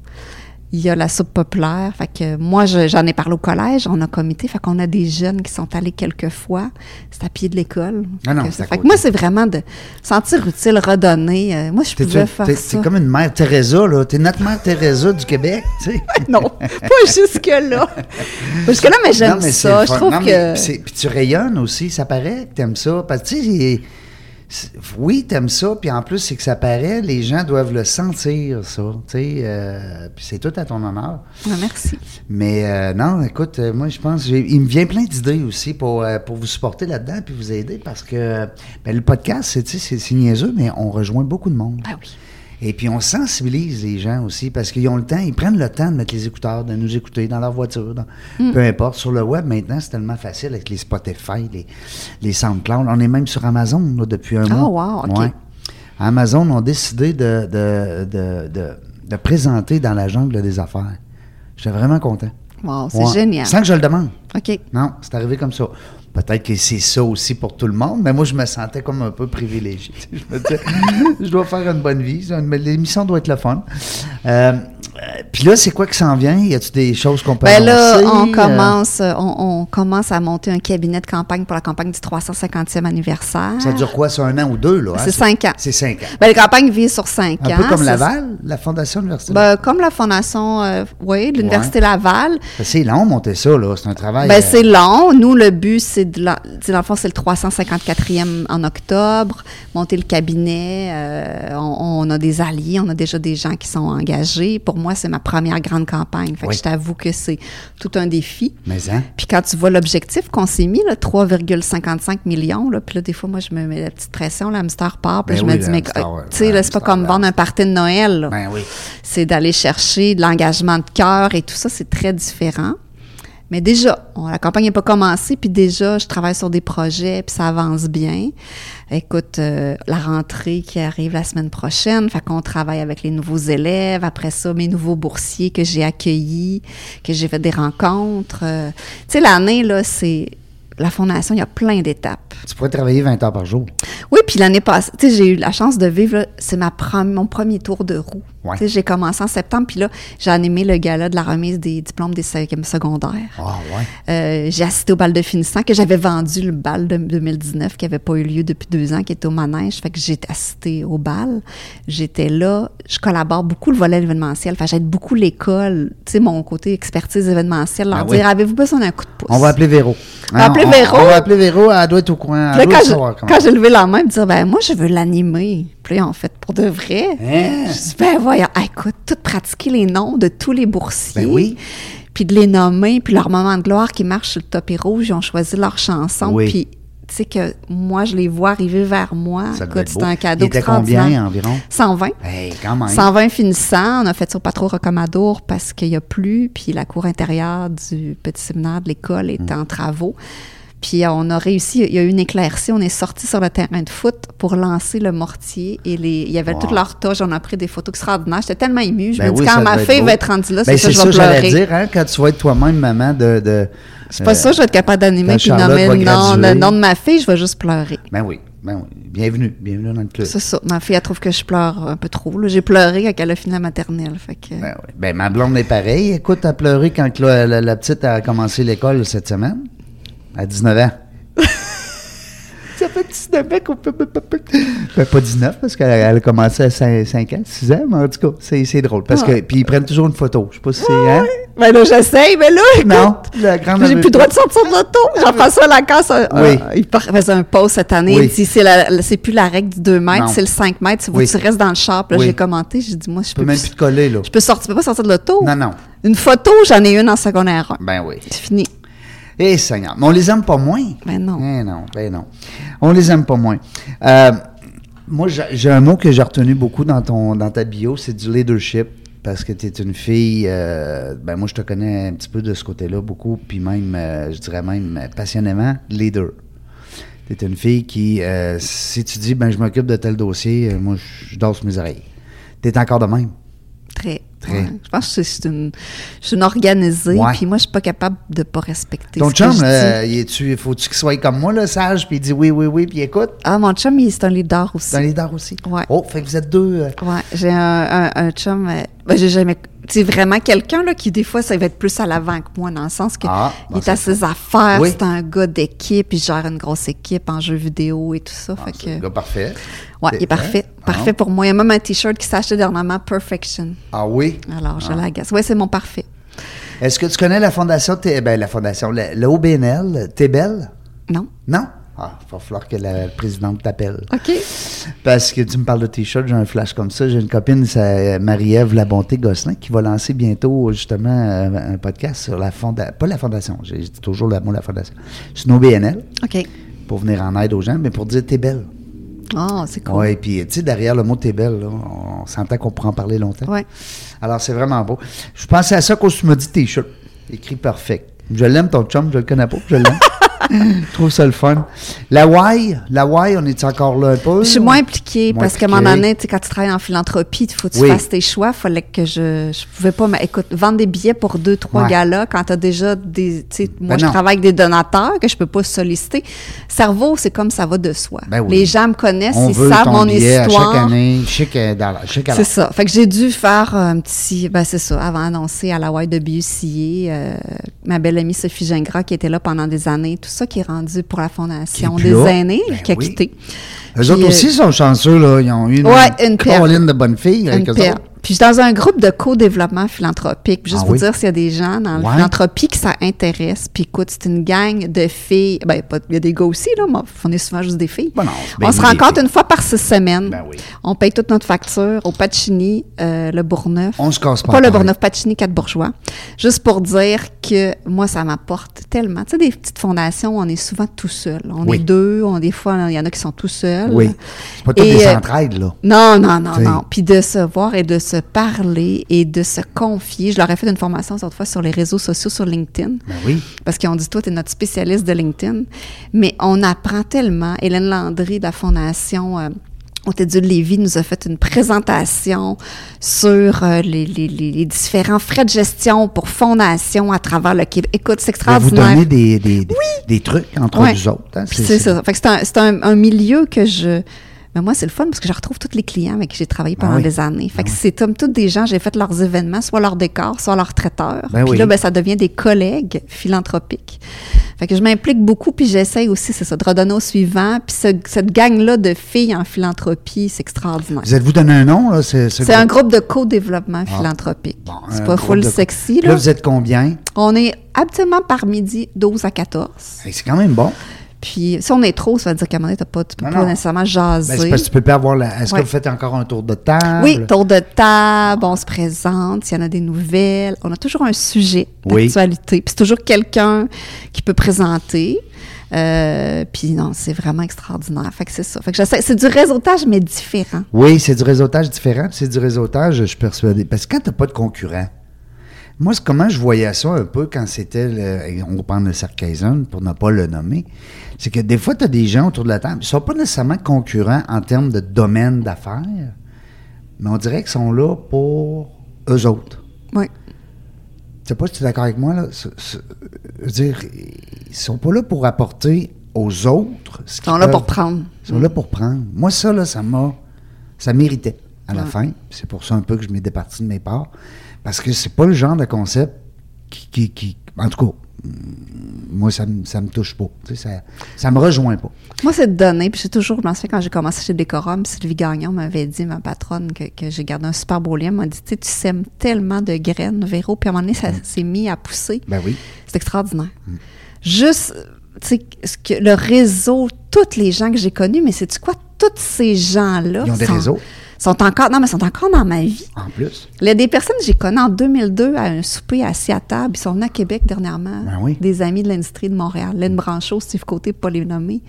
il y a la soupe populaire. Fait que moi, je- j'en ai parlé au collège, on a comité. Fait qu'on a des jeunes qui sont allés quelques fois. C'est à pied de l'école. Ah non, Fait que moi, c'est vraiment de sentir utile, redonner. Euh, moi, je pouvais t'es- faire ça. t'es comme une mère Teresa, là. T'es notre mère Teresa du Québec, tu sais. (laughs) Non, pas jusque-là. (laughs) Jusque-là, mais j'aime ça. Je trouve Non, mais que... puis tu rayonnes aussi, ça paraît que t'aimes ça. Parce que tu sais, oui, t'aimes ça, puis en plus, c'est que ça paraît, les gens doivent le sentir, ça. Euh, puis c'est tout à ton honneur. Ah, merci. Mais euh, non, écoute, euh, moi, je pense, il me vient plein d'idées aussi pour, euh, pour vous supporter là-dedans puis vous aider parce que ben, le podcast, c'est niaiseux, mais on rejoint beaucoup de monde. Ah oui. Et puis on sensibilise les gens aussi parce qu'ils ont le temps, ils prennent le temps de mettre les écouteurs, de nous écouter dans leur voiture, dans- Mm. peu importe. Sur le web maintenant, c'est tellement facile avec les Spotify, les, les SoundCloud. On est même sur Amazon là, depuis un Ah, mois. wow, OK. Ouais. Amazon ont décidé de, de, de, de, de présenter dans la jungle des affaires. J'étais vraiment content. Wow, c'est Ouais. génial. Sans que je le demande. OK. Non, c'est arrivé comme ça. Peut-être que c'est ça aussi pour tout le monde, mais moi, je me sentais comme un peu privilégié. (laughs) je me disais, je dois faire une bonne vie. L'émission doit être le fun. Euh, Puis là, c'est quoi qui s'en vient? Y a-tu des choses qu'on peut Ben là, annoncer? on Euh, commence, euh, on, on commence à monter un cabinet de campagne pour la campagne du 350e anniversaire. Ça dure quoi? C'est un an ou deux, là? hein? C'est cinq ans. C'est cinq ans. Ben, la campagne vise sur cinq Un ans. peu comme Laval, la Fondation universitaire. Ben, comme la fondation, euh, oui, l'Université Laval. c'est long, monter ça, là. C'est un travail. Ben, euh, c'est long. Nous, le but, c'est de la, dans le fond, c'est le 354e en octobre, monter le cabinet. euh, on, on a des alliés, on a déjà des gens qui sont engagés. Pour moi, c'est ma première grande campagne. Fait Oui. que je t'avoue que c'est tout un défi. Mais, hein? Puis quand tu vois l'objectif qu'on s'est mis, là, 3,55 millions, là, puis là, des fois, moi, je me mets la petite pression, la hamster part, puis Ben je oui, me dis, mais, hamster, euh, tu sais, c'est pas comme vendre un party de Noël. Ben oui. C'est d'aller chercher de l'engagement de cœur et tout ça, c'est très différent. Mais déjà, on- la campagne n'est pas commencée, puis déjà, je travaille sur des projets, puis ça avance bien. Écoute, euh, la rentrée qui arrive la semaine prochaine, fait qu'on travaille avec les nouveaux élèves. Après ça, mes nouveaux boursiers que j'ai accueillis, que j'ai fait des rencontres. Euh, tu sais, l'année, là, c'est... La fondation, il y a plein d'étapes. Tu pourrais travailler 20 heures par jour. Oui, puis l'année passée, tu sais, j'ai eu la chance de vivre, c'est ma mon premier tour de roue. Ouais. J'ai commencé en septembre, puis là, j'ai animé le gala de la remise des diplômes des cinquièmes secondaires. Ah, ouais. Euh, j'ai assisté au bal de finissant, que j'avais vendu le bal de 2019, qui n'avait pas eu lieu depuis deux ans, qui était au manège. Fait que j'ai assisté au bal. J'étais là. Je collabore beaucoup le volet événementiel. Fait j'aide beaucoup l'école. Tu sais, mon côté expertise événementielle. Leur Ah oui. dire, avez-vous besoin d'un coup de pouce? On va appeler Véro. On va appeler Véro? On va appeler Véro. Elle doit être au là, comment. quand j'ai levé la main, me dire, ben moi, je veux l'animer. En fait, pour de vrai. Hein? Je dis, ben voyons, Ah, écoute, tout pratiquer les noms de tous les boursiers. Ben oui. Puis de les nommer, puis leur moment de gloire qui marche sur le tapis rouge, ils ont choisi leur chanson. Oui. Puis, tu sais que moi, je les vois arriver vers moi. C'est un cadeau Il était combien environ? 120. Hey, quand même. 120 finissants. On a fait ça au Patro Rocamadour parce qu'il n'y a plus. Puis la cour intérieure du petit séminaire de l'école est Mm. en travaux. Puis euh, on a réussi, il y a eu une éclaircie, on est sorti sur le terrain de foot pour lancer le mortier et les, il y avait Wow. toute leur toge, on a pris des photos extraordinaires. J'étais tellement émue, je Ben me dis oui, quand ma fille va être rendue là, Ben, c'est ça, je ça, vais j'allais pleurer. dire, hein, quand tu vas être toi-même maman de. de C'est pas ça, je vais être capable d'animer puis nommer le nom, le nom de ma fille, je vais juste pleurer. Ben oui, ben oui. Bienvenue, bienvenue dans le club. C'est ça. Ma fille, elle trouve que je pleure un peu trop. J'ai pleuré quand elle a fini la maternelle. Fait que... Ben oui. Ben, ma blonde est pareille. Écoute, elle a pleuré quand la, la- la petite a commencé l'école cette semaine. À 19 ans. (laughs) Ça fait 19 ans qu'on peut. Ben, pas 19, parce qu'elle elle a commencé à 5, ans, 6 ans, mais en tout cas, c'est c'est drôle. Parce que, puis ils prennent toujours une photo. Je sais pas si c'est. Hein? Ben là, j'essaye, mais là, écoute, Non, la grande J'ai plus le droit de sortir de l'auto. Jean-François Lacasse, euh, Oui. euh, il faisait un pause cette année. Oui. Il dit c'est, la- la- c'est plus la règle du 2 mètres, Non. c'est le 5 mètres. Oui. tu restes dans le char. Là, j'ai commenté. J'ai dit, moi, je peux, même plus- plus te coller, là. je peux sortir, je peux pas sortir de l'auto. Non, non. Une photo, j'en ai une en secondaire 1. Ben oui. C'est fini. Eh, Seigneur. Mais on les aime pas moins. Ben non. Eh non, ben non. On les aime pas moins. Euh, moi, j'ai un mot que j'ai retenu beaucoup dans, ton, dans ta bio, c'est du leadership. Parce que tu es une fille, euh, ben moi je te connais un petit peu de ce côté-là, beaucoup, puis même, euh, je dirais même passionnément, leader. Tu es une fille qui, euh, si tu dis, ben je m'occupe de tel dossier, moi je sur mes oreilles. Tu es encore de même. Très. Ouais. Je pense que c'est une, je suis une organisée. Ouais. Puis moi, je suis pas capable de pas respecter Ton ce que chum, je dis. euh, il est-tu- faut-tu qu'il soit comme moi, là, sage, puis il dit oui, oui, oui, puis écoute? Ah, mon chum, il- c'est un leader aussi. C'est un leader aussi? Ouais. Oh, fait que vous êtes deux. euh, Ouais, j'ai un, un, un chum. euh, ben, j'ai jamais. C'est vraiment quelqu'un là, qui, des fois, ça va être plus à l'avant que moi, dans le sens qu'il Ah, bon, est c'est à ses affaires, Oui. c'est un gars d'équipe, il gère une grosse équipe en jeux vidéo et tout ça. ah, fait c'est que, un gars parfait. ouais, il est parfait. Parfait pour moi. Il y a même un T-shirt qui acheté dernièrement, Perfection. Ah oui? Alors, je Ah. l'agace. Ouais, c'est mon parfait. Est-ce que tu connais la fondation, T- ben, la fondation, le, le OBNL, T'es belle? Non? Non? Ah, il va falloir que la présidente t'appelle. OK. Parce que tu me parles de t-shirt, j'ai un flash comme ça. J'ai une copine, c'est Marie-Ève Labonté Gosselin, qui va lancer bientôt justement euh, un podcast sur la fondation, pas la fondation, j'ai toujours le mot la fondation, c'est une OBNL, OK. pour venir en aide aux gens, mais pour dire t'es belle. Oh, c'est cool. Oui, puis tu sais, derrière le mot t'es belle, là, on s'entend qu'on pourra en parler longtemps. Ouais. Alors, c'est vraiment beau. Je pensais à ça quand tu m'as dit t-shirt. Écrit perfect. Je l'aime, ton chum, je le connais pas, je l'aime. Je trouve ça le fun. La Y, la Y, on est encore là un peu? Je suis moins impliquée Moins parce qu'à un moment donné, tu sais, quand tu travailles en philanthropie, il faut que tu Oui. fasses tes choix. Il fallait que je. Je pouvais pas. mais Écoute, vendre des billets pour deux, trois Ouais. galas quand tu as déjà des. Sais, moi, Ben je non. travaille avec des donateurs que je peux pas solliciter. Cerveau, c'est comme ça va de soi. Ben oui. Les gens me connaissent, On ils veut savent mon histoire. chaque année. Je sais que dans la, je sais qu'à la- C'est ça. Fait que j'ai dû faire un petit. Ben, c'est ça. Avant d'annoncer à la YWCA, euh, ma belle amie Sophie Gingras, qui était là pendant des années, tout ça qui est rendu pour la Fondation des là. aînés, Ben qui a oui. quitté. Eux autres euh, aussi sont chanceux, là. Ils ont eu une, Ouais, une colline de bonnes filles Une. Puis je suis dans un groupe de co-développement philanthropique. Juste Ah pour oui? dire s'il y a des gens dans la philanthropie qui ça intéresse. Puis écoute, c'est une gang de filles. Ben, il y a des gars aussi, là, mais on est souvent juste des filles. Ben non, on se rencontre une fois par six semaines. Ben oui. On paye toute notre facture au Pacini, euh, le Bourgneuf. On se casse pas Pas le tête. Bourgneuf, Pacini, quatre bourgeois. Juste pour dire que moi, ça m'apporte tellement. Tu sais, des petites fondations, on est souvent tout seul. On Oui. est deux, on, des fois, il y en a qui sont tout seuls. Oui. C'est pas toutes Et, des euh, entraides, là. Non, non, non, T'sais. non. Puis de se voir et de se parler et de se confier. Je leur ai fait une formation cette fois sur les réseaux sociaux sur LinkedIn. Ben oui. Parce qu'ils ont dit, toi, tu es notre spécialiste de LinkedIn. Mais on apprend tellement. Hélène Landry de la Fondation euh, Hôtel-Dieu de Lévis nous a fait une présentation sur euh, les, les- les- les différents frais de gestion pour fondation à travers le Québec. Écoute, c'est Ben, vous extraordinaire. donnez des, des, des, des trucs entre vous autres. hein. C'est ça. C'est un- un milieu que je. Mais moi, c'est le fun parce que je retrouve tous les clients avec qui j'ai travaillé pendant oui. des années. Fait Ben que oui. c'est comme tous des gens, j'ai fait leurs événements, soit leurs décors, soit leurs traiteurs. Ben puis oui. là, ben, ça devient des collègues philanthropiques. Fait que je m'implique beaucoup, puis j'essaye aussi, c'est ça, de redonner au suivant. Puis ce- cette gang-là de filles en philanthropie, c'est extraordinaire. Vous êtes-vous donné un nom, là? C'est C'est un groupe de co-développement philanthropique. Bon, c'est pas full de- sexy, Là, là. vous êtes combien? On est habituellement par midi 12 à 14. Hey, c'est quand même bon. Puis si on est trop, ça veut dire qu'à un moment donné, pas, tu peux Non, pas non. nécessairement jaser. Ben, parce que tu peux pas avoir la. Est-ce Ouais. que vous faites encore un tour de table? Oui, tour de table, on se présente, s'il y en a des nouvelles. On a toujours un sujet Oui. d'actualité. Puis c'est toujours quelqu'un qui peut présenter. Euh, puis non, c'est vraiment extraordinaire. Fait que c'est ça. Fait que j'essaie- c'est du réseautage, mais différent. Oui, c'est du réseautage différent. C'est du réseautage, je suis persuadé. Parce que quand tu n'as pas de concurrent, moi, c'est comment je voyais ça un peu quand c'était, le- on va prendre le Sarkisian pour ne pas le nommer, c'est que des fois, tu as des gens autour de la table, ils ne sont pas nécessairement concurrents en termes de domaine d'affaires, mais on dirait qu'ils sont là pour eux autres. Oui. Je sais pas si tu es d'accord avec moi, là. Je veux dire, ils sont pas là pour apporter aux autres ce Ils sont là peuvent. pour prendre. Ils sont là pour prendre. Moi, ça, là, ça m'a. Ça méritait à la fin. C'est pour ça un peu que je m'ai départi de mes parts. Parce que c'est pas le genre de concept qui. qui- qui- en tout cas, mm, moi, ça, me- ça me touche pas. Tu sais, ça, ça me rejoint pas. Moi, c'est de donner. Puis j'ai toujours, je souviens quand j'ai commencé chez Décorum, Sylvie Gagnon m'avait dit, ma patronne, que, que j'ai gardé un super beau lien. Elle m'a dit, tu sais, tu sèmes tellement de graines, Véro. Puis à un moment donné, ça s'est mis à pousser. Ben oui. C'est extraordinaire. Juste, tu sais, ce que le réseau, tous les gens que j'ai connus, mais c'est-tu quoi? Tous ces gens-là. Ils ont des sont- réseaux. Sont encore, non, mais sont encore dans ma vie. En plus. Il y a des personnes que j'ai connues en 2002 à un souper assis à table. Ils sont venus à Québec dernièrement. Ben oui. Des amis de l'industrie de Montréal. Len Branchot, Steve Côté, pour pas les nommer.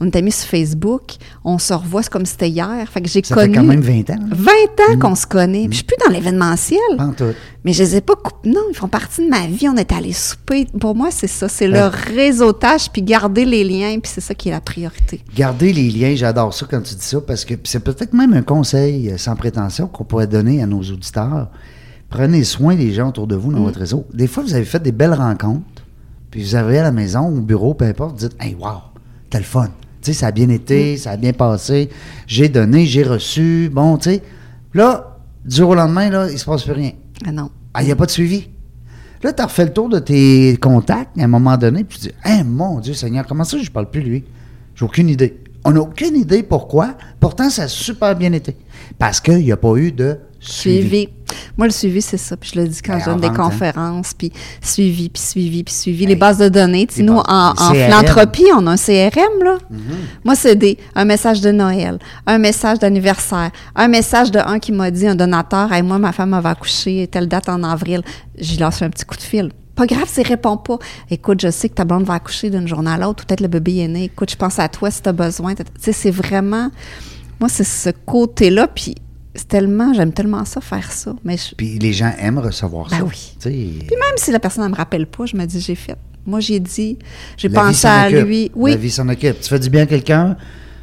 On est amis sur Facebook. On se revoit, c'est comme c'était hier. Fait que j'ai Ça connu. fait quand même 20 ans. là. 20 ans qu'on se connaît. Puis je suis plus dans l'événementiel. Mais je les ai pas coupés. Non, ils font partie de ma vie. On est allés souper. Pour moi, c'est ça. C'est Ben- le réseautage, puis garder les liens, puis c'est ça qui est la priorité. Garder les liens, j'adore ça quand tu dis ça, parce que c'est peut-être même un conseil euh, sans prétention qu'on pourrait donner à nos auditeurs. Prenez soin des gens autour de vous dans Mm. votre réseau. Des fois, vous avez fait des belles rencontres, puis vous arrivez à la maison, au bureau, peu importe, vous dites Hey, wow, t'as le fun. Tu sais, ça a bien Mm. été, ça a bien passé, j'ai donné, j'ai reçu, bon, tu sais. Là, du jour au lendemain, là, il se passe plus rien. Ah non. Ah, il n'y a pas de suivi. Là, tu as refait le tour de tes contacts à un moment donné, puis tu dis Hein, mon Dieu Seigneur, comment ça je parle plus lui? J'ai aucune idée. On n'a aucune idée pourquoi. Pourtant, ça a super bien été. Parce qu'il n'y a pas eu de suivi. Suivi. Moi, le suivi, c'est ça. Puis je le dis quand Ben, je donne des hein. conférences, puis suivi, puis suivi, puis suivi. Hey. Les bases de données. Tu nous, en, philanthropie, on a un CRM, là. Mm-hmm. Moi, c'est des, un message de Noël, un message d'anniversaire, un message de un qui m'a dit, un donateur, hey, moi, ma femme va accoucher, telle date en avril. J'y lance un petit coup de fil. Pas grave s'il répond pas. Écoute, je sais que ta blonde va accoucher d'une journée à l'autre, ou peut-être le bébé est né. Écoute, je pense à toi si tu as besoin. Tu sais, c'est vraiment. Moi, c'est ce côté-là, puis c'est tellement. J'aime tellement ça, faire ça. Mais je- Puis les gens aiment recevoir Ben ça. oui. Puis même si la personne ne me rappelle pas, je me dis, j'ai fait. Moi, j'ai dit, j'ai La pensé à occupe. lui. La Oui. vie s'en occupe. Tu fais du bien à quelqu'un,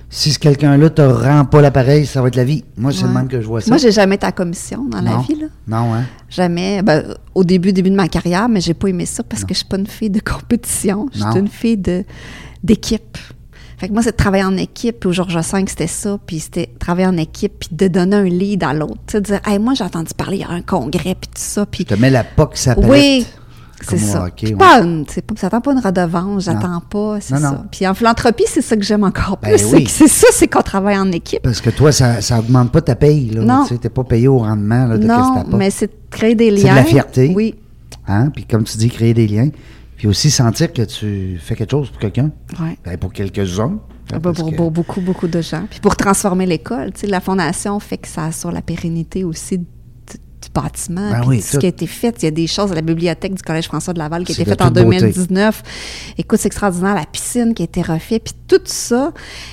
si ce quelqu'un-là te rend pas l'appareil, ça va être la vie. Moi, c'est le même que je vois ça. Moi, j'ai jamais été à commission dans la vie, là. Non, hein? Jamais. Ben, au début, début de ma carrière, mais j'ai pas aimé ça parce que je suis pas une fille de compétition. Je suis une fille de d'équipe. Fait que moi, c'est de travailler en équipe. Puis au Georges V, c'était ça. Puis c'était travailler en équipe, puis de donner un lead à l'autre. Tu sais, de dire, hey, moi, j'ai entendu parler, il y a un congrès, puis tout ça. Puis Tu te mets la sa palette. oui, c'est ça. Puis ouais. pas une- pas, j'attends pas une redevance, j'attends pas, c'est ça. Puis en philanthropie, c'est ça que j'aime encore Ben plus. c'est oui. C'est ça, c'est qu'on travaille en équipe. Parce que toi, ça, ça augmente pas ta paye. Là. Non. Tu n'es pas payé au rendement là, de Non, mais c'est de créer des liens. C'est de la fierté. Oui, Hein? Puis comme tu dis, créer des liens. Puis aussi sentir que tu fais quelque chose pour quelqu'un. ouais. Ben, pour quelques-uns. Ah pour, que- pour beaucoup, beaucoup de gens. Puis pour transformer l'école, la fondation fait que ça assure la pérennité aussi bâtiment. Ben puis oui, de ce tout. qui a été fait. Il y a des choses à la bibliothèque du Collège François de Laval qui a été faite en toute beauté. 2019. Écoute, c'est extraordinaire. La piscine qui a été refaite. Puis tout ça,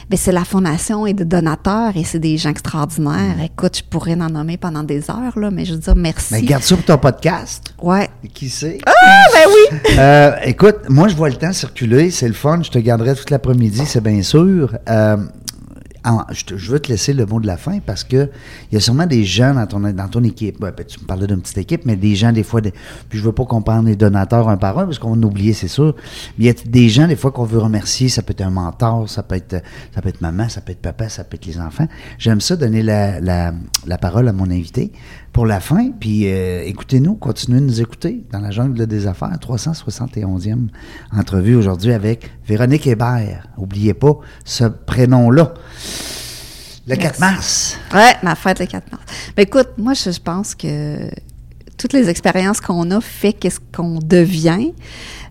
ben, c'est la fondation et de donateurs et c'est des gens extraordinaires. Écoute, je pourrais en nommer pendant des heures, là, mais je veux dire merci. Ben, garde ça pour ton podcast. Ouais. Qui sait? Ah, ben oui! (laughs) Euh, écoute, moi, je vois le temps circuler. C'est le fun. Je te garderai toute l'après-midi, c'est bien sûr. Euh, je, veux te laisser le mot de la fin parce que il y a sûrement des gens dans ton, équipe. Ben, tu me parlais d'une petite équipe, mais des gens, des fois, puis je veux pas qu'on parle des donateurs un par un parce qu'on oublier, c'est sûr. Mais il y a des gens, des fois, qu'on veut remercier. Ça peut être un mentor, ça peut être, ça peut être maman, ça peut être papa, ça peut être les enfants. J'aime ça, donner la, la, la parole à mon invité pour la fin. Puis euh, écoutez-nous, continuez de nous écouter dans la jungle des affaires. 371e entrevue aujourd'hui avec Véronique Hébert. N'oubliez pas ce prénom-là. Le 4 mars. Ouais, ma fête le 4 mars. Ben écoute, moi, je pense que toutes les expériences qu'on a fait qu'est-ce qu'on devient.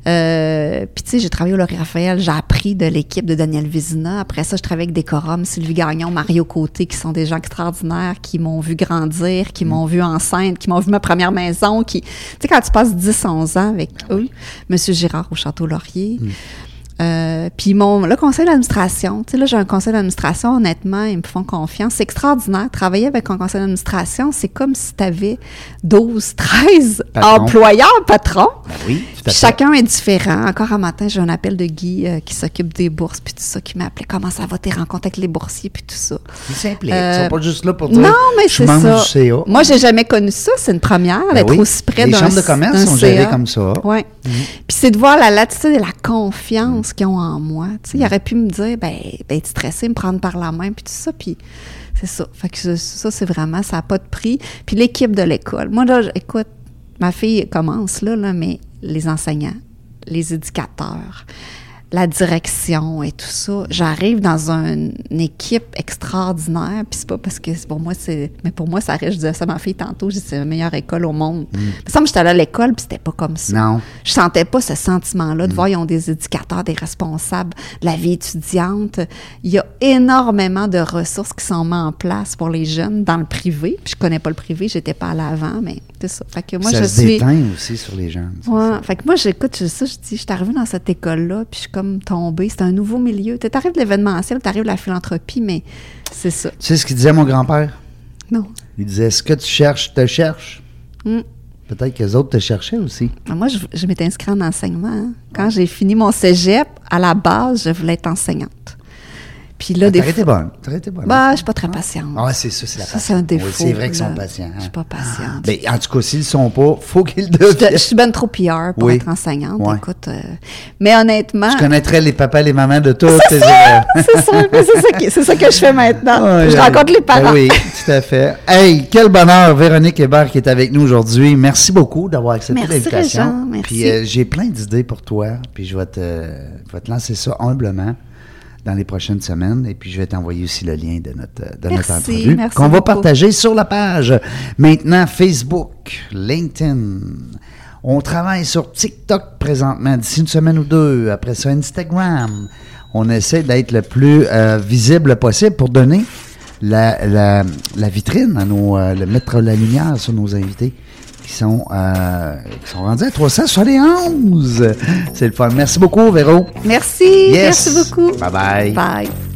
Euh, Puis, tu sais, j'ai travaillé au Laurier Raphaël, j'ai appris de l'équipe de Daniel Vizina. Après ça, je travaillais avec Décorum, Sylvie Gagnon, Mario Côté, qui sont des gens extraordinaires, qui m'ont vu grandir, qui m'ont vu enceinte, qui m'ont vu ma première maison, qui... Tu sais, quand tu passes 10, 11 ans avec eux, Monsieur Girard au Château Laurier, euh, puis mon le conseil d'administration, tu sais là j'ai un conseil d'administration, honnêtement, ils me font confiance. C'est extraordinaire. Travailler avec un conseil d'administration, c'est comme si tu avais 12, 13 Patron. employeurs, patrons. Ben oui, tout à Puis fait. chacun est différent. Encore un matin, j'ai un appel de Guy euh, qui s'occupe des bourses, puis tout ça, qui m'a appelé. Comment ça va tes rencontres avec les boursiers, puis tout ça? Ils s'impliquent. Euh, Ils sont pas juste là pour dire Non, mais c'est ça. du CA. Moi, j'ai jamais connu ça. C'est une première Ben d'être oui. aussi près Les d'un chambres de commerce sont gérées comme ça. Oui. Mhm. Puis c'est de voir la latitude et la confiance qu'ils ont en moi. Tu sais, ils auraient pu me dire, ben, ben, être stressé, me prendre par la main, puis tout ça. Puis c'est ça. Fait que ça, c'est vraiment, ça n'a pas de prix. Puis l'équipe de l'école. Moi, là, écoute, ma fille commence là, là, mais les enseignants, les éducateurs, la direction et tout ça. J'arrive dans un- une équipe extraordinaire, puis c'est pas parce que pour moi c'est mais pour moi ça reste je disais ça à ma fille tantôt, dis c'est la meilleure école au monde. Il me semble que j'étais allée à l'école puis c'était pas comme ça. Non. Je sentais pas ce sentiment-là de voir ils ont des éducateurs, des responsables de la vie étudiante. Il y a énormément de ressources qui sont mises en place pour les jeunes dans le privé. Puis je connais pas le privé, j'étais pas à l'avant, mais c'est ça. Fait que moi ça je se suis aussi sur les ça, Ouais. Fait que moi, j'écoute ça, je dis, je suis arrivée dans cette école-là, puis je suis comme C'est un nouveau milieu. Tu arrives de l'événementiel, tu arrives de la philanthropie, mais c'est ça. Tu sais ce qu'il disait mon grand-père? Non. Il disait Ce que tu cherches, te cherche. Mm. Peut-être que les autres te cherchaient aussi. Ah, Moi, je, je m'étais inscrite en enseignement. hein. Quand j'ai fini mon cégep, à la base, je voulais être enseignante. Puis là, des T'aurais été bonne. Été bonne. Bah, je suis pas très patiente. Ah, c'est ça, c'est la Ça, c'est un défaut. Oui, c'est vrai qu'ils sont patients. hein. Je suis pas patiente. Ben, en tout cas, s'ils ne sont pas, faut qu'ils le Je, je deviennent. suis ben trop PR pour Oui. être enseignante. Écoute, euh, mais honnêtement, Je connaîtrais les papas et les mamans de tous tes élèves. c'est ça, mais c'est ça, que je fais maintenant. Je rencontre les Ben parents. oui, tout à fait. Hey, quel bonheur, Véronique Hébert qui est avec nous aujourd'hui. Merci beaucoup d'avoir accepté Merci, l'invitation. Merci. Puis euh, j'ai plein d'idées pour toi, puis je vais te, je vais te lancer ça humblement dans les prochaines semaines, et puis je vais t'envoyer aussi le lien de notre, de notre Merci, entrevue merci qu'on va partager sur la page. Maintenant, Facebook, LinkedIn. On travaille sur TikTok présentement, d'ici une semaine ou deux. Après ça, Instagram. On essaie d'être le plus euh, visible possible pour donner la, la, la vitrine à nos, euh, le mettre la lumière sur nos invités qui sont, euh, qui sont rendus à 371. C'est le fun. Merci beaucoup, Véro. Merci, Yes. merci beaucoup. Bye bye. Bye.